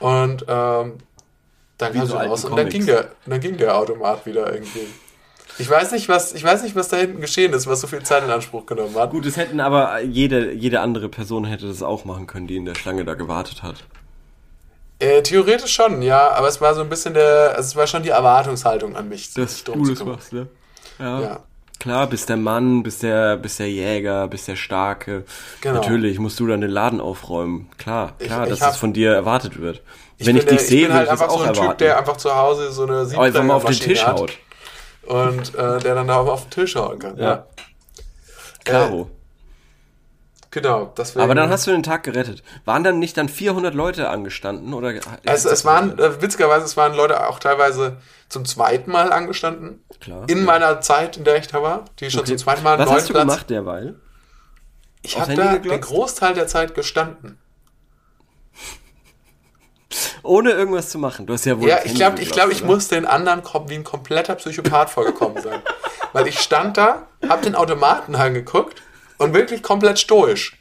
[SPEAKER 4] und ähm, dann kam
[SPEAKER 2] so
[SPEAKER 4] raus und dann ging, der, dann ging der Automat wieder irgendwie. Ich weiß nicht, was, ich weiß nicht, was da hinten geschehen ist, was so viel Zeit in Anspruch genommen hat.
[SPEAKER 2] Gut, es hätten aber jede, jede andere Person hätte das auch machen können, die in der Schlange da gewartet hat.
[SPEAKER 4] Äh, theoretisch schon, ja, aber es war so ein bisschen der, also es war schon die Erwartungshaltung an mich.
[SPEAKER 2] Dass du das machst, ne? Ja.
[SPEAKER 4] Ja.
[SPEAKER 2] Klar, bist der Mann, bist der, bist der Jäger, bist der Starke.
[SPEAKER 4] Genau.
[SPEAKER 2] Natürlich musst du dann den Laden aufräumen. Klar,
[SPEAKER 4] Ich-
[SPEAKER 2] klar,
[SPEAKER 4] ich
[SPEAKER 2] dass
[SPEAKER 4] hab-
[SPEAKER 2] es von dir erwartet wird.
[SPEAKER 4] Ich
[SPEAKER 2] Wenn ich dich sehe,
[SPEAKER 4] ich bin halt
[SPEAKER 2] ich
[SPEAKER 4] einfach
[SPEAKER 2] auch
[SPEAKER 4] so ein
[SPEAKER 2] erwarten.
[SPEAKER 4] Typ, der einfach zu Hause so eine
[SPEAKER 2] Aber einfach mal auf den
[SPEAKER 4] Siebträgermaschine
[SPEAKER 2] Tisch haut.
[SPEAKER 4] Und äh, der dann da auf den Tisch hauen kann.
[SPEAKER 2] Ja. Klaro.
[SPEAKER 4] Genau, deswegen.
[SPEAKER 2] Aber dann hast du den Tag gerettet. Waren dann nicht dann 400 Leute angestanden? Oder
[SPEAKER 4] Es, es waren, äh, witzigerweise, es waren Leute auch teilweise zum zweiten Mal angestanden.
[SPEAKER 2] Klar.
[SPEAKER 4] In meiner Zeit, in der ich da war, die schon
[SPEAKER 2] Okay.
[SPEAKER 4] zum zweiten Mal
[SPEAKER 2] Was hast du
[SPEAKER 4] Platz.
[SPEAKER 2] gemacht derweil?
[SPEAKER 4] Ich habe da
[SPEAKER 2] geglotzt?
[SPEAKER 4] den Großteil der Zeit gestanden.
[SPEAKER 2] Ohne irgendwas zu machen. Du hast ja wohl.
[SPEAKER 4] Ja, ich glaube, ich, glaub, ich muss den anderen wie ein kompletter Psychopath vorgekommen sein. Weil ich stand da, hab den Automaten angeguckt und wirklich komplett stoisch.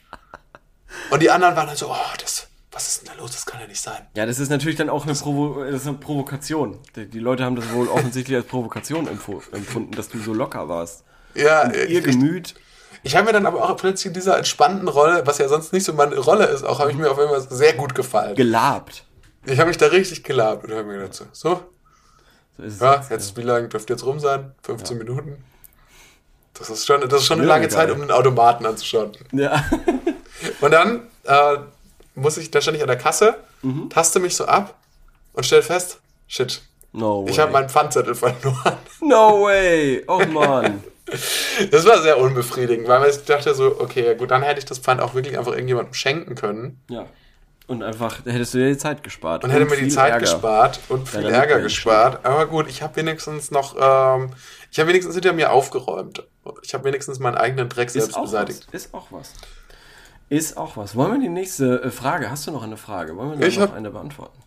[SPEAKER 4] Und die anderen waren dann so, oh, das, was ist denn da los? Das kann ja nicht sein.
[SPEAKER 2] Ja, das ist natürlich dann auch eine, Provo eine Provokation. Die, die Leute haben das wohl offensichtlich als Provokation empfu empfunden, dass du so locker warst.
[SPEAKER 4] Ja,
[SPEAKER 2] Und ihr
[SPEAKER 4] ich,
[SPEAKER 2] Gemüt.
[SPEAKER 4] ich habe mir dann aber auch plötzlich in dieser entspannten Rolle, was ja sonst nicht so meine Rolle ist, auch habe ich mir auf einmal sehr gut gefallen.
[SPEAKER 2] gelabt.
[SPEAKER 4] Ich habe mich da richtig gelabt und habe mir gedacht, so, so,
[SPEAKER 2] So
[SPEAKER 4] ja,
[SPEAKER 2] jetzt,
[SPEAKER 4] jetzt, wie lange dürfte jetzt rum sein? 15 Minuten? Das ist schon, das ist schon eine
[SPEAKER 2] Ja,
[SPEAKER 4] lange
[SPEAKER 2] geil.
[SPEAKER 4] Zeit, um einen Automaten anzuschauen.
[SPEAKER 2] Ja.
[SPEAKER 4] Und dann äh, muss ich, da stand ich an der Kasse,
[SPEAKER 2] Mhm.
[SPEAKER 4] taste mich so ab und stell fest, shit,
[SPEAKER 2] No way.
[SPEAKER 4] ich habe meinen Pfandzettel verloren.
[SPEAKER 2] No way. Oh Mann.
[SPEAKER 4] Das war sehr unbefriedigend, weil ich dachte so, okay, ja gut, dann hätte ich das Pfand auch wirklich einfach irgendjemandem schenken können
[SPEAKER 2] Ja. Und einfach, hättest du dir die Zeit gespart.
[SPEAKER 4] und hätte mir die Zeit
[SPEAKER 2] Ärger.
[SPEAKER 4] gespart und viel
[SPEAKER 2] Deiner
[SPEAKER 4] Ärger gespart. Aber gut, ich habe wenigstens noch, ähm, ich habe wenigstens hinter mir aufgeräumt. Ich habe wenigstens meinen eigenen Dreck
[SPEAKER 2] Ist
[SPEAKER 4] selbst
[SPEAKER 2] auch
[SPEAKER 4] beseitigt.
[SPEAKER 2] was. Ist auch was. Ist auch was. Wollen wir die nächste äh, Frage? Hast du noch eine Frage? Wollen wir noch,
[SPEAKER 4] hab-
[SPEAKER 2] eine beantworten?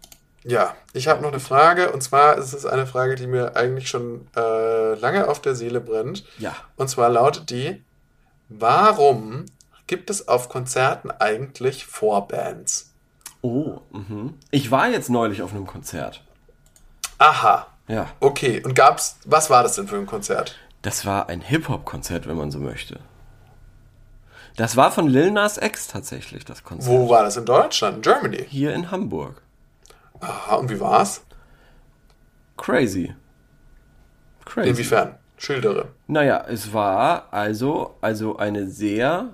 [SPEAKER 4] Ja, ich habe noch eine Frage und zwar ist es eine Frage, die mir eigentlich schon äh, lange auf der Seele brennt.
[SPEAKER 2] Ja.
[SPEAKER 4] Und zwar lautet die, warum gibt es auf Konzerten eigentlich Vorbands?
[SPEAKER 2] Oh, mhm. Ich war jetzt neulich auf einem Konzert.
[SPEAKER 4] Aha,
[SPEAKER 2] Ja.
[SPEAKER 4] okay. Und gab's, was war das denn für ein Konzert?
[SPEAKER 2] Das war ein Hip-Hop-Konzert, wenn man so möchte. Das war von Lil Nas X tatsächlich, das Konzert.
[SPEAKER 4] Wo war das? In Deutschland? In Germany?
[SPEAKER 2] Hier in Hamburg.
[SPEAKER 4] Aha, und wie war's?
[SPEAKER 2] Crazy. Crazy.
[SPEAKER 4] Inwiefern? Schildere.
[SPEAKER 2] Naja, es war also, also eine sehr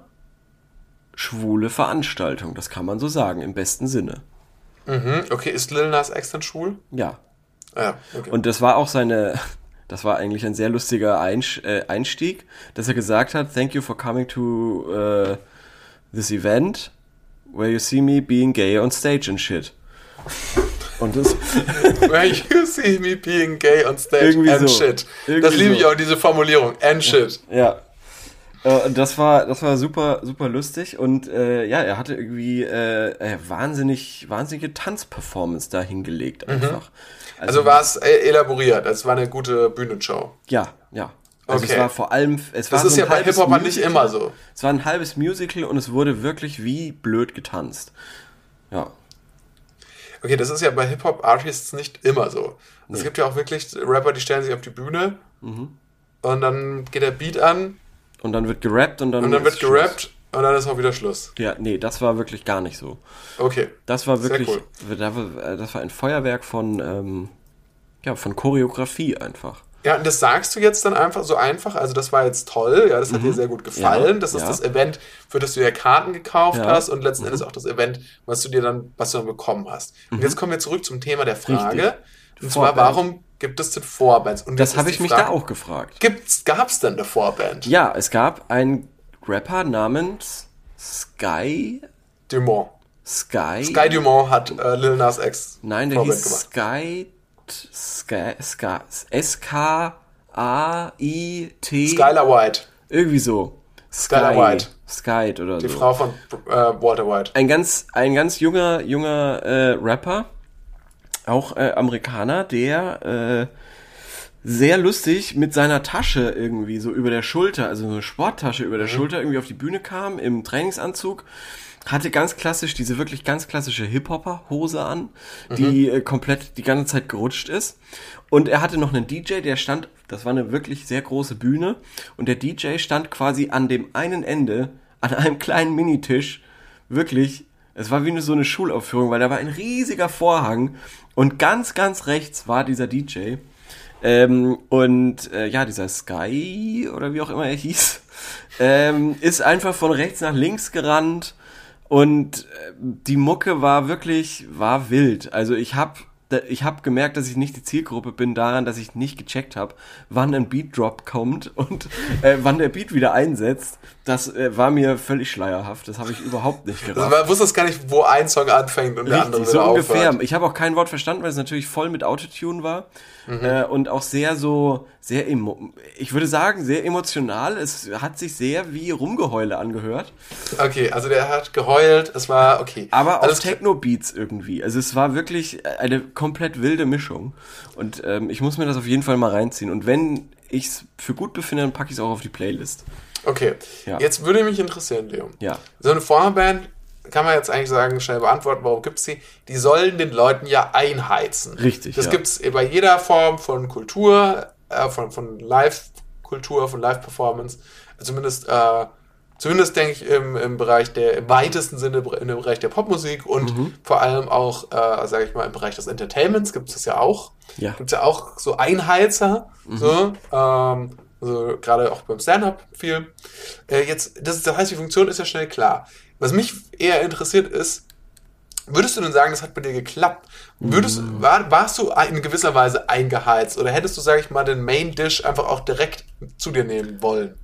[SPEAKER 2] schwule Veranstaltung, das kann man so sagen, im besten Sinne.
[SPEAKER 4] Mhm. Okay, ist Lil Nas X dann schwul?
[SPEAKER 2] Ja.
[SPEAKER 4] Ah, okay.
[SPEAKER 2] Und das war auch seine, das war eigentlich ein sehr lustiger äh, Einstieg, dass er gesagt hat, thank you for coming to uh, this event where you see me being gay on stage and shit. Und das,
[SPEAKER 4] Where you see me being gay on stage
[SPEAKER 2] Irgendwie
[SPEAKER 4] and
[SPEAKER 2] so.
[SPEAKER 4] shit.
[SPEAKER 2] Irgendwie
[SPEAKER 4] das liebe ich
[SPEAKER 2] so.
[SPEAKER 4] auch, diese Formulierung. And shit.
[SPEAKER 2] ja. Äh, das war, das war super, super lustig und äh, ja, er hatte irgendwie äh, äh, wahnsinnig, wahnsinnige Tanzperformance da hingelegt einfach.
[SPEAKER 4] Also war es elaboriert, es war eine gute Bühnenshow.
[SPEAKER 2] Ja, ja. Also
[SPEAKER 4] Okay.
[SPEAKER 2] es war vor allem, es war
[SPEAKER 4] Das ist
[SPEAKER 2] so
[SPEAKER 4] ja
[SPEAKER 2] ein
[SPEAKER 4] bei
[SPEAKER 2] halbes
[SPEAKER 4] Hip-Hopern nicht immer so.
[SPEAKER 2] Es war ein halbes Musical und es wurde wirklich wie blöd getanzt. Ja.
[SPEAKER 4] Okay, das ist ja bei Hip-Hop-Artists nicht immer so. Es gibt ja auch wirklich Rapper, die stellen sich auf die Bühne
[SPEAKER 2] Mhm.
[SPEAKER 4] und dann geht der Beat an
[SPEAKER 2] Und dann wird gerappt und dann.
[SPEAKER 4] und dann wird
[SPEAKER 2] ist Schluss.
[SPEAKER 4] gerappt und dann ist auch wieder Schluss.
[SPEAKER 2] Ja, nee, das war wirklich gar nicht so.
[SPEAKER 4] Okay.
[SPEAKER 2] Das war
[SPEAKER 4] Sehr
[SPEAKER 2] wirklich,
[SPEAKER 4] cool.
[SPEAKER 2] das war, ein Feuerwerk von, ähm, ja, von Choreografie einfach.
[SPEAKER 4] Ja, und das sagst du jetzt dann einfach so einfach. Also, das war jetzt toll. Ja, das hat dir sehr gut gefallen.
[SPEAKER 2] Mhm. Ja,
[SPEAKER 4] das ist
[SPEAKER 2] ja.
[SPEAKER 4] das Event, für das du ja Karten gekauft
[SPEAKER 2] Ja. Mhm.
[SPEAKER 4] hast und letzten Endes auch das Event, was du dir dann, was du dann bekommen hast. Und jetzt kommen wir zurück zum Thema der Frage.
[SPEAKER 2] Richtig.
[SPEAKER 4] Und zwar, warum gibt es denn Vorbands? Und
[SPEAKER 2] Das habe ich
[SPEAKER 4] die
[SPEAKER 2] mich
[SPEAKER 4] Frage,
[SPEAKER 2] da auch gefragt.
[SPEAKER 4] Gibt's, gab's denn eine Vorband?
[SPEAKER 2] Ja, es gab einen Rapper namens Sky.
[SPEAKER 4] Dumont.
[SPEAKER 2] Sky.
[SPEAKER 4] Sky Dumont hat äh, Lil Nas X
[SPEAKER 2] Nein, der
[SPEAKER 4] Vorband
[SPEAKER 2] hieß Sky. Sky. Sky. S-K-A-I-T.
[SPEAKER 4] Skylar White,
[SPEAKER 2] Irgendwie so. Sky.
[SPEAKER 4] Skylar White.
[SPEAKER 2] Sky oder
[SPEAKER 4] die
[SPEAKER 2] so.
[SPEAKER 4] Frau von äh, Walter White.
[SPEAKER 2] ein ganz, ein ganz junger, junger äh, Rapper, auch äh, Amerikaner, der äh, sehr lustig mit seiner Tasche irgendwie so über der Schulter, also so eine Sporttasche über der Schulter irgendwie auf die Bühne kam im Trainingsanzug. Hatte ganz klassisch diese wirklich ganz klassische Hip-Hopper-Hose an, die äh, komplett die ganze Zeit gerutscht ist. Und er hatte noch einen DJ, der stand, das war eine wirklich sehr große Bühne, und der DJ stand quasi an dem einen Ende, an einem kleinen Minitisch, wirklich, es war wie eine, so eine Schulaufführung, weil da war ein riesiger Vorhang und ganz, ganz rechts war dieser DJ. Ähm, und äh, ja, dieser Sky oder wie auch immer er hieß, ähm, ist einfach von rechts nach links gerannt und äh, die Mucke war wirklich, war wild. Also ich habe ich hab gemerkt, dass ich nicht die Zielgruppe bin daran, dass ich nicht gecheckt habe, wann ein Beat Drop kommt und äh, wann der Beat wieder einsetzt. Das äh, war mir völlig schleierhaft. Das habe ich überhaupt nicht gerafft.
[SPEAKER 4] Also man wusste es gar nicht, wo ein Song anfängt und der andere
[SPEAKER 2] Richtig, so ungefähr.
[SPEAKER 4] aufhört.
[SPEAKER 2] Ich habe auch kein Wort verstanden, weil es natürlich voll mit Autotune war
[SPEAKER 4] Mhm.
[SPEAKER 2] äh, und auch sehr so, sehr emo ich würde sagen, sehr emotional. Es hat sich sehr wie Rumgeheule angehört,
[SPEAKER 4] Okay, also der hat geheult, es war okay.
[SPEAKER 2] aber auf
[SPEAKER 4] Alles
[SPEAKER 2] Techno-Beats irgendwie. Also es war wirklich eine komplett wilde Mischung und ähm, ich muss mir das auf jeden Fall mal reinziehen und wenn ich es für gut befinde, dann packe ich es auch auf die Playlist.
[SPEAKER 4] Okay,
[SPEAKER 2] Ja.
[SPEAKER 4] jetzt würde mich interessieren, Leo.
[SPEAKER 2] Ja.
[SPEAKER 4] So eine Vorband kann man jetzt eigentlich sagen, schnell beantworten, warum gibt's die? Die sollen den Leuten ja einheizen.
[SPEAKER 2] Richtig,
[SPEAKER 4] Das
[SPEAKER 2] ja.
[SPEAKER 4] gibt's bei jeder Form von Kultur, äh, von, von Live-Kultur, von Live-Performance. Zumindest, äh, zumindest denke ich im, im Bereich der, im weitesten Sinne in dem Bereich der Popmusik und
[SPEAKER 2] Mhm.
[SPEAKER 4] vor allem auch, äh, sage ich mal, im Bereich des Entertainments gibt's das ja auch.
[SPEAKER 2] Ja.
[SPEAKER 4] Gibt's ja auch so Einheizer, so, ähm, also gerade auch beim Stand-Up viel. Äh, jetzt, das, das heißt, die Funktion ist ja schnell klar. Was mich eher interessiert ist, würdest du denn sagen, das hat bei dir geklappt? Würdest, war, warst du in gewisser Weise eingeheizt oder hättest du, sage ich mal, den Main Dish einfach auch direkt zu dir nehmen wollen?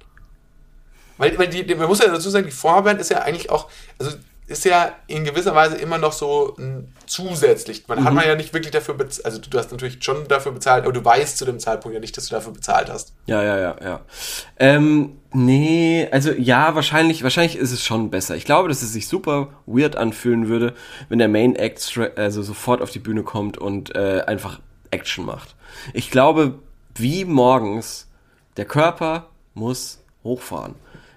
[SPEAKER 4] Weil, weil die, die, man muss ja dazu sagen, die Vorband ist ja eigentlich auch, also ist ja in gewisser Weise immer noch so ein zusätzlich. Man hat man ja nicht wirklich dafür bezahlt, also du hast natürlich schon dafür bezahlt, aber du weißt zu dem Zeitpunkt ja nicht, dass du dafür bezahlt hast.
[SPEAKER 2] Ja, ja, ja, ja. Ähm, nee, also ja, wahrscheinlich, wahrscheinlich ist es schon besser. Ich glaube, dass es sich super weird anfühlen würde, wenn der Main Act also sofort auf die Bühne kommt und äh, einfach Action macht. Ich glaube, wie morgens, der Körper muss hochfahren.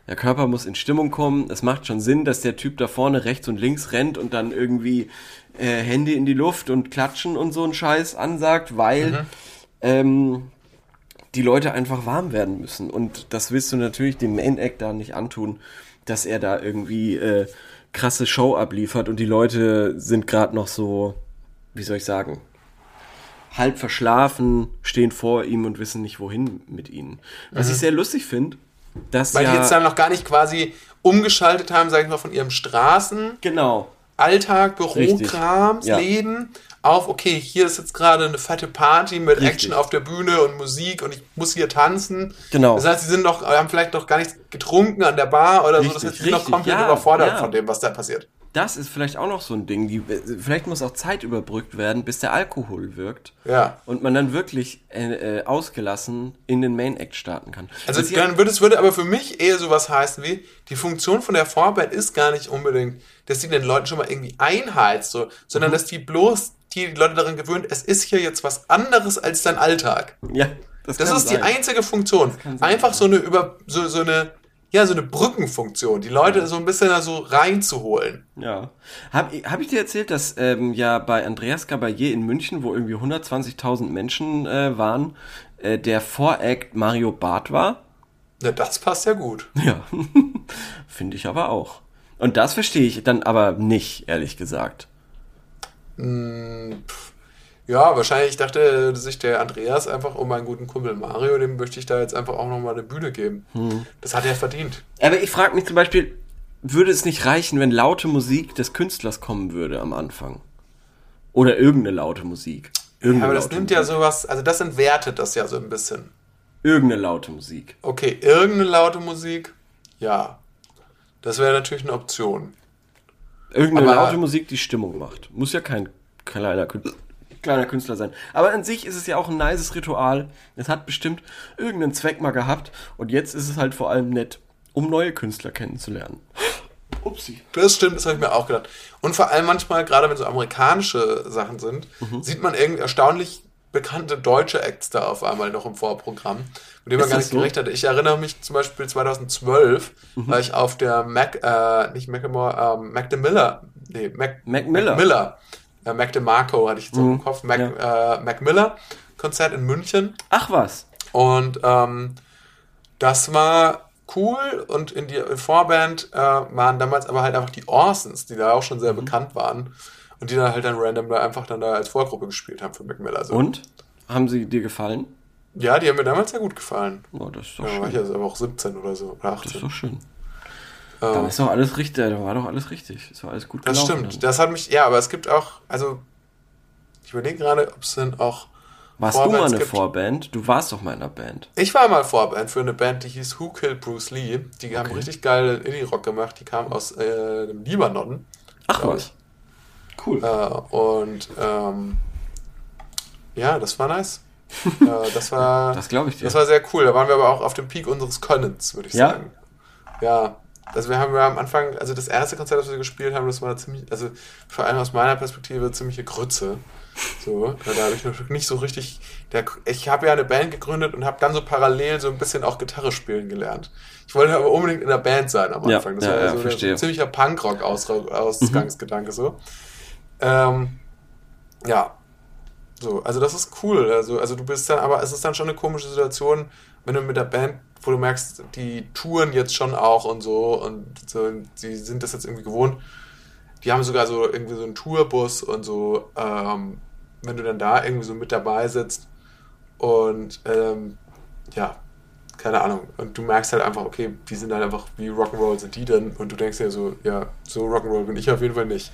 [SPEAKER 2] Der Körper muss in Stimmung kommen. Es macht schon Sinn, dass der Typ da vorne rechts und links rennt und dann irgendwie äh, Hände in die Luft und klatschen und so ein Scheiß ansagt, weil ähm, die Leute einfach warm werden müssen. Und das willst du natürlich dem Main Act da nicht antun, dass er da irgendwie äh, krasse Show abliefert und die Leute sind gerade noch so, wie soll ich sagen, halb verschlafen, stehen vor ihm und wissen nicht wohin mit ihnen. Was ich sehr lustig finde, dass
[SPEAKER 4] Weil
[SPEAKER 2] ja,
[SPEAKER 4] die jetzt dann noch gar nicht quasi umgeschaltet haben, sag ich mal, von ihrem Straßen,
[SPEAKER 2] genau,
[SPEAKER 4] Alltag,
[SPEAKER 2] Richtig.
[SPEAKER 4] Bürokrams,
[SPEAKER 2] Ja.
[SPEAKER 4] Leben auf, okay, hier ist jetzt gerade eine fette Party mit
[SPEAKER 2] Richtig.
[SPEAKER 4] Action auf der Bühne und Musik und ich muss hier tanzen.
[SPEAKER 2] Genau.
[SPEAKER 4] Das heißt, sie sind noch, haben vielleicht noch gar nichts getrunken an der Bar oder so. Das
[SPEAKER 2] Richtig,
[SPEAKER 4] heißt, sie sind noch
[SPEAKER 2] richtig,
[SPEAKER 4] komplett
[SPEAKER 2] ja,
[SPEAKER 4] überfordert
[SPEAKER 2] ja.
[SPEAKER 4] von dem, was da passiert.
[SPEAKER 2] Das ist vielleicht auch noch so ein Ding. Die, vielleicht muss auch Zeit überbrückt werden, bis der Alkohol wirkt.
[SPEAKER 4] Ja.
[SPEAKER 2] Und man dann wirklich äh, äh, ausgelassen in den Main Act starten kann.
[SPEAKER 4] Also
[SPEAKER 2] Was
[SPEAKER 4] dann würde es würde aber für mich eher sowas heißen wie, die Funktion von der Vorband ist gar nicht unbedingt, dass die den Leuten schon mal irgendwie einheizt, so,
[SPEAKER 2] Mhm.
[SPEAKER 4] sondern dass die bloß die Leute daran gewöhnt, es ist hier jetzt was anderes als dein Alltag.
[SPEAKER 2] ja,
[SPEAKER 4] Das
[SPEAKER 2] kann
[SPEAKER 4] ist
[SPEAKER 2] sein.
[SPEAKER 4] die einzige Funktion.
[SPEAKER 2] sein,
[SPEAKER 4] Einfach
[SPEAKER 2] ja.
[SPEAKER 4] so eine über so, so eine ja, so eine Brückenfunktion, die Leute so ein bisschen da so reinzuholen.
[SPEAKER 2] Ja. Hab, ich- hab ich dir erzählt, dass ähm, ja bei Andreas Gabalier in München, wo irgendwie 120.000 Menschen äh, waren, äh, der Voract Mario Barth war?
[SPEAKER 4] Ja, das passt ja gut.
[SPEAKER 2] Ja. Finde ich aber auch. Und das verstehe ich dann aber nicht, ehrlich gesagt.
[SPEAKER 4] Ja, wahrscheinlich dachte sich der Andreas einfach um meinen guten Kumpel Mario, dem möchte ich da jetzt einfach auch nochmal eine Bühne geben.
[SPEAKER 2] Hm.
[SPEAKER 4] Das hat er verdient.
[SPEAKER 2] Aber ich frage mich zum Beispiel, würde es nicht reichen, wenn laute Musik des Künstlers kommen würde am Anfang? Oder irgendeine laute Musik? Irgendeine
[SPEAKER 4] Aber das nimmt
[SPEAKER 2] Musik.
[SPEAKER 4] ja sowas, also das entwertet das ja so ein bisschen.
[SPEAKER 2] Irgendeine laute Musik.
[SPEAKER 4] Okay, irgendeine laute Musik, ja. Das wäre natürlich eine Option.
[SPEAKER 2] Irgendeine
[SPEAKER 4] Aber-
[SPEAKER 2] laute Musik, die Stimmung macht. Muss ja kein kleiner, Kün- kleiner Künstler sein. Aber an sich ist es ja auch ein nices Ritual. Es hat bestimmt irgendeinen Zweck mal gehabt. Und jetzt ist es halt vor allem nett, um neue Künstler kennenzulernen. Upsi.
[SPEAKER 4] Das stimmt, das habe ich mir auch gedacht. Und vor allem manchmal, gerade wenn so amerikanische Sachen sind,
[SPEAKER 2] Mhm.
[SPEAKER 4] sieht man irgendwie erstaunlich bekannte deutsche Acts da auf einmal noch im Vorprogramm, mit dem man gar nicht
[SPEAKER 2] so?
[SPEAKER 4] gerechnet hatte. Ich erinnere mich zum Beispiel 2012,
[SPEAKER 2] Mhm.
[SPEAKER 4] war ich auf der Mac, äh, nicht Macklemore, ähm, Mac DeMiller, nee, Mac,
[SPEAKER 2] Mac Miller. Mhm.
[SPEAKER 4] Miller. Äh, Mac DeMarco hatte ich jetzt im Kopf, Mac, äh, Mac Miller Konzert in München.
[SPEAKER 2] Ach was.
[SPEAKER 4] Und ähm, das war cool und in die Vorband äh, waren damals aber halt einfach die Orsons, die da auch schon
[SPEAKER 2] Mhm.
[SPEAKER 4] sehr bekannt waren und die dann halt dann random da einfach dann da als Vorgruppe gespielt haben für Mac Miller. So.
[SPEAKER 2] Und? Haben sie dir gefallen?
[SPEAKER 4] Ja, die haben mir damals sehr gut gefallen.
[SPEAKER 2] Oh, das ist doch
[SPEAKER 4] Ja, da war ich
[SPEAKER 2] schön.
[SPEAKER 4] aber auch 17 oder so, oder
[SPEAKER 2] Das ist
[SPEAKER 4] 18.
[SPEAKER 2] doch schön. Dann ist doch alles richtig. Da war doch alles richtig. Es war alles gut
[SPEAKER 4] Das
[SPEAKER 2] gelaufen.
[SPEAKER 4] stimmt.
[SPEAKER 2] dann.
[SPEAKER 4] Das hat mich, ja, aber es gibt auch, also ich überlege gerade, ob es denn auch
[SPEAKER 2] Warst du mal
[SPEAKER 4] Vorbands
[SPEAKER 2] eine
[SPEAKER 4] gibt.
[SPEAKER 2] Vorband? Du warst doch mal in einer Band.
[SPEAKER 4] Ich war mal Vorband für eine Band, die hieß Who Killed Bruce Lee. Die haben richtig geil Indie-Rock gemacht. Die kam aus äh, dem Libanon.
[SPEAKER 2] Ach was. Cool.
[SPEAKER 4] Äh, und ähm, ja, das war nice. äh, das war,
[SPEAKER 2] Das glaube ich dir.
[SPEAKER 4] das war sehr cool. Da waren wir aber auch auf dem Peak unseres Könnens, würde ich
[SPEAKER 2] Ja?
[SPEAKER 4] sagen. Ja. Also wir haben ja am Anfang, also das erste Konzert, das wir gespielt haben, das war ziemlich, also vor allem aus meiner Perspektive ziemliche Grütze. So, da habe ich noch nicht so richtig. Der, ich habe ja eine Band gegründet und habe dann so parallel so ein bisschen auch Gitarre spielen gelernt. Ich wollte aber unbedingt in der Band sein am
[SPEAKER 2] Ja,
[SPEAKER 4] Anfang. Das
[SPEAKER 2] ja,
[SPEAKER 4] war
[SPEAKER 2] ja,
[SPEAKER 4] so
[SPEAKER 2] verstehe.
[SPEAKER 4] ein ziemlicher Punkrock-Ausgangsgedanke so. Ähm, ja. So, also das ist cool. Also, also du bist dann, aber es ist dann schon eine komische Situation, wenn du mit der Band, wo du merkst, die touren jetzt schon auch und so und so, die sind das jetzt irgendwie gewohnt. Die haben sogar so irgendwie so einen Tourbus und so, ähm, wenn du dann da irgendwie so mit dabei sitzt und ähm, ja, keine Ahnung. Und du merkst halt einfach, okay, die sind halt einfach, wie Rock'n'Roll sind die denn? Und du denkst dir so, ja, so Rock'n'Roll bin ich auf jeden Fall nicht.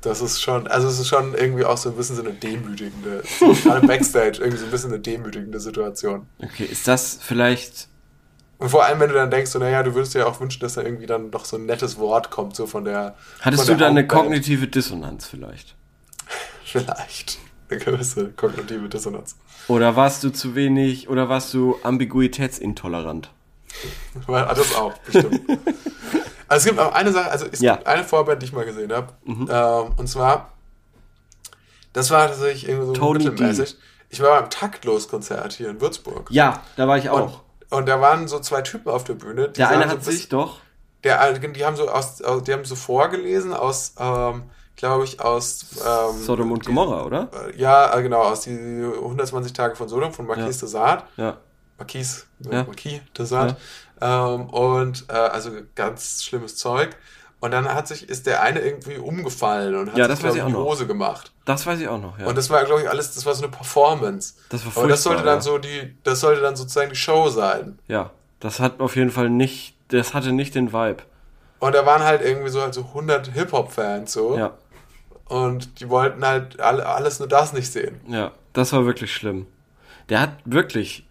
[SPEAKER 4] Das ist schon, also es ist schon irgendwie auch so ein bisschen so eine demütigende, gerade Backstage irgendwie so ein bisschen eine demütigende Situation.
[SPEAKER 2] Okay, ist das vielleicht.
[SPEAKER 4] Und vor allem, wenn du dann denkst, so, naja, du würdest dir auch wünschen, dass da irgendwie dann doch so ein nettes Wort kommt, so von der.
[SPEAKER 2] Hattest
[SPEAKER 4] von
[SPEAKER 2] du
[SPEAKER 4] der
[SPEAKER 2] da eine kognitive Dissonanz vielleicht?
[SPEAKER 4] Vielleicht. Eine gewisse kognitive Dissonanz.
[SPEAKER 2] Oder warst du zu wenig, oder warst du ambiguitätsintolerant?
[SPEAKER 4] Weil das auch, bestimmt. also es gibt auch eine Sache, also es
[SPEAKER 2] Ja.
[SPEAKER 4] gibt eine Vorband, die ich mal gesehen habe. Ähm, und zwar, das war tatsächlich irgendwie so
[SPEAKER 2] Tony D.
[SPEAKER 4] mittelmäßig. Ich war beim Taktlos-Konzert hier in Würzburg.
[SPEAKER 2] Ja, da war ich auch.
[SPEAKER 4] Und, und da waren so zwei Typen auf der Bühne. Die
[SPEAKER 2] Der eine
[SPEAKER 4] so
[SPEAKER 2] hat
[SPEAKER 4] bisschen-
[SPEAKER 2] sich doch.
[SPEAKER 4] Der, die haben so aus, aus die haben so vorgelesen aus, ähm, glaube ich, aus ähm,
[SPEAKER 2] Sodom und Gomorra, oder?
[SPEAKER 4] äh, Ja, äh, genau, aus die 120 Tage von Sodom von Marquis de Sade.
[SPEAKER 2] Ja.
[SPEAKER 4] Marquis,
[SPEAKER 2] Ja.
[SPEAKER 4] ja. Marquis de Sade. Ähm, und äh, also ganz schlimmes Zeug. Und dann hat sich, ist der eine irgendwie umgefallen und hat
[SPEAKER 2] Ja,
[SPEAKER 4] sich,
[SPEAKER 2] das
[SPEAKER 4] glaub
[SPEAKER 2] ich
[SPEAKER 4] die
[SPEAKER 2] noch.
[SPEAKER 4] Hose gemacht.
[SPEAKER 2] Das weiß ich auch noch, ja.
[SPEAKER 4] Und das war, glaube ich, alles, das war so eine Performance.
[SPEAKER 2] Das war
[SPEAKER 4] Aber das sollte dann
[SPEAKER 2] ja.
[SPEAKER 4] so die, das sollte dann sozusagen die Show sein.
[SPEAKER 2] ja. Das hat auf jeden Fall nicht, das hatte nicht den Vibe.
[SPEAKER 4] Und da waren halt irgendwie so halt so 100 Hip-Hop-Fans so.
[SPEAKER 2] Ja.
[SPEAKER 4] Und die wollten halt alle, alles nur das nicht sehen.
[SPEAKER 2] Ja, das war wirklich schlimm. Der hat wirklich,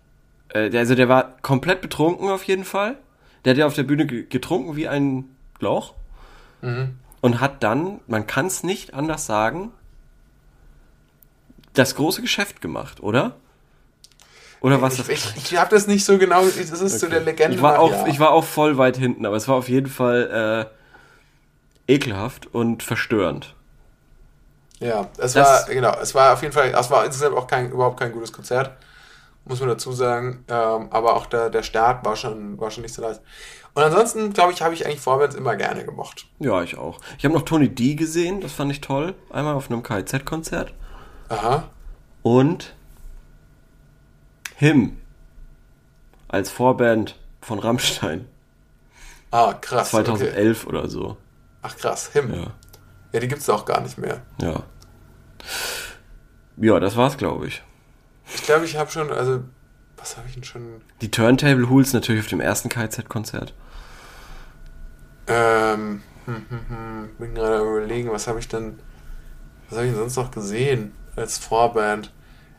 [SPEAKER 2] äh, der, also der war komplett betrunken auf jeden Fall. Der hat ja auf der Bühne ge- getrunken wie ein Lauch. und hat dann, man kann es nicht anders sagen, das große Geschäft gemacht, oder? Oder was
[SPEAKER 4] Ich,
[SPEAKER 2] das?
[SPEAKER 4] ich, ich habe das nicht so genau, das ist zu der Legende.
[SPEAKER 2] Ich war,
[SPEAKER 4] nach,
[SPEAKER 2] auch,
[SPEAKER 4] ja.
[SPEAKER 2] ich war auch voll weit hinten, aber es war auf jeden Fall äh, ekelhaft und verstörend.
[SPEAKER 4] Ja, es
[SPEAKER 2] Das-
[SPEAKER 4] war, genau, es war auf jeden Fall, es war insgesamt auch kein, überhaupt kein gutes Konzert, muss man dazu sagen. Ähm, aber auch der, der Start war schon, war schon nicht so nice. Und ansonsten, glaube ich, habe ich eigentlich Vorwärts immer gerne gemocht.
[SPEAKER 2] Ja, ich auch. Ich habe noch Tony D gesehen, das fand ich toll. Einmal auf einem KIZ-Konzert.
[SPEAKER 4] Aha.
[SPEAKER 2] Und Him als Vorband von Rammstein.
[SPEAKER 4] Ah, krass. Okay.
[SPEAKER 2] 2011 oder so.
[SPEAKER 4] Ach krass, Him.
[SPEAKER 2] Ja.
[SPEAKER 4] Ja, die gibt's auch gar nicht mehr.
[SPEAKER 2] Ja. Ja, das war's, glaube ich.
[SPEAKER 4] Ich glaube, ich habe schon, also, was habe ich denn schon?
[SPEAKER 2] Die Turntable Hools natürlich auf dem ersten KZ-Konzert.
[SPEAKER 4] Ähm, hm, hm, hm, bin gerade überlegen, was habe ich denn, was habe ich denn sonst noch gesehen als Vorband?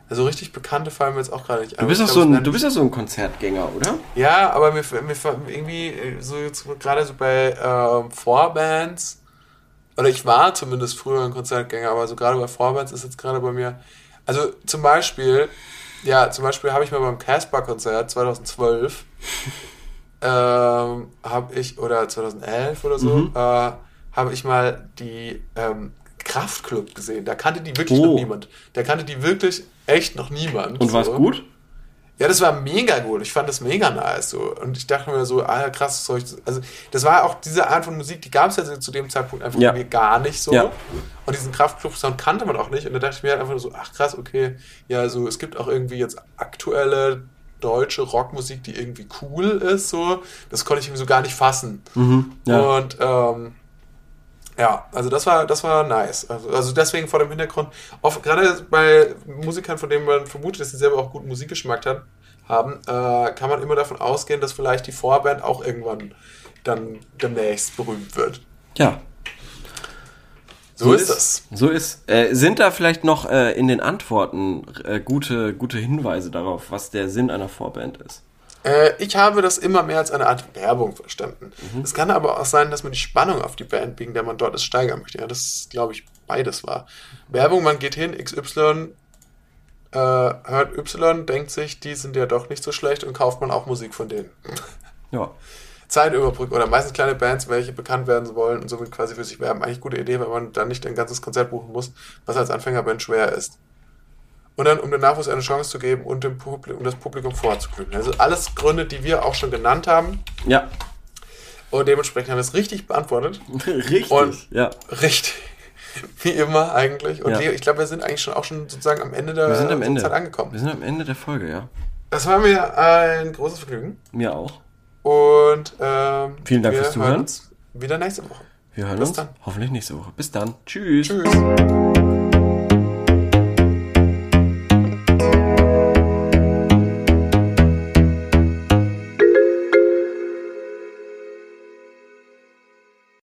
[SPEAKER 4] Also richtig bekannte fallen mir jetzt auch gerade nicht
[SPEAKER 2] Du bist, doch so ein, du bist ja so ein Konzertgänger, oder?
[SPEAKER 4] Ja, aber mir, mir irgendwie äh, so jetzt gerade so bei ähm, Vorbands, oder ich war zumindest früher ein Konzertgänger, aber so gerade bei Vorbands ist jetzt gerade bei mir, also zum Beispiel, ja, zum Beispiel habe ich mal beim Casper-Konzert 2012, ähm, habe ich, oder 2011 oder so,
[SPEAKER 2] Mhm.
[SPEAKER 4] äh, habe ich mal die ähm, Kraftklub gesehen. Da kannte die wirklich
[SPEAKER 2] Oh.
[SPEAKER 4] noch niemand. Da kannte die wirklich echt noch niemand.
[SPEAKER 2] Und war's
[SPEAKER 4] so.
[SPEAKER 2] gut?
[SPEAKER 4] Ja, das war mega gut. Ich fand das mega nice so. Und ich dachte mir so, ah krass, soll ich, also das war auch diese Art von Musik, die gab es ja zu dem Zeitpunkt einfach
[SPEAKER 2] Ja.
[SPEAKER 4] gar nicht so.
[SPEAKER 2] Ja.
[SPEAKER 4] Und diesen Kraftklub-Sound kannte man auch nicht. Und da dachte ich mir halt einfach nur so, ach krass, okay, ja, so es gibt auch irgendwie jetzt aktuelle deutsche Rockmusik, die irgendwie cool ist, so. Das konnte ich irgendwie so gar nicht fassen.
[SPEAKER 2] Mhm. Ja.
[SPEAKER 4] Und ähm, ja, also das war, das war nice. Also, also deswegen vor dem Hintergrund, oft, gerade bei Musikern, von denen man vermutet, dass sie selber auch guten Musikgeschmack hat, haben, äh, kann man immer davon ausgehen, dass vielleicht die Vorband auch irgendwann dann demnächst berühmt wird.
[SPEAKER 2] ja.
[SPEAKER 4] So, ist es.
[SPEAKER 2] So ist. Äh, sind da vielleicht noch äh, in den Antworten äh, gute, gute Hinweise darauf, was der Sinn einer Vorband ist?
[SPEAKER 4] Äh, ich habe das immer mehr als eine Art Werbung verstanden.
[SPEAKER 2] Mhm.
[SPEAKER 4] Es kann aber auch sein, dass man die Spannung auf die Band, wegen der man dort ist, steigern möchte. Ja, das glaube ich beides war. Werbung, man geht hin, XY äh, hört Y, denkt sich, die sind ja doch nicht so schlecht und kauft man auch Musik von denen.
[SPEAKER 2] Ja.
[SPEAKER 4] Zeit überbrücken oder meistens kleine Bands, welche bekannt werden wollen und somit quasi für sich werben. Eigentlich gute Idee, weil man dann nicht ein ganzes Konzert buchen muss, was als Anfängerband schwer ist. Und dann, um den Nachwuchs eine Chance zu geben und dem Publikum, um das Publikum vorzuglühen. Also alles Gründe, die wir auch schon genannt haben.
[SPEAKER 2] Ja.
[SPEAKER 4] Und dementsprechend haben wir es richtig beantwortet.
[SPEAKER 2] Richtig.
[SPEAKER 4] Und-
[SPEAKER 2] ja.
[SPEAKER 4] Richtig. Wie immer eigentlich. Und
[SPEAKER 2] Ja.
[SPEAKER 4] Leo, ich glaube, wir sind eigentlich schon auch schon sozusagen am Ende der
[SPEAKER 2] Wir sind am Ende.
[SPEAKER 4] Zeit angekommen.
[SPEAKER 2] Wir sind am Ende der Folge, ja.
[SPEAKER 4] Das war mir ein großes Vergnügen.
[SPEAKER 2] Mir auch.
[SPEAKER 4] Und ähm,
[SPEAKER 2] Vielen Dank
[SPEAKER 4] wir
[SPEAKER 2] fürs Zuhören.
[SPEAKER 4] hören uns wieder nächste Woche.
[SPEAKER 2] Wir hören
[SPEAKER 4] Bis
[SPEAKER 2] uns
[SPEAKER 4] dann.
[SPEAKER 2] hoffentlich nächste Woche. Bis dann. Tschüss.
[SPEAKER 4] Tschüss.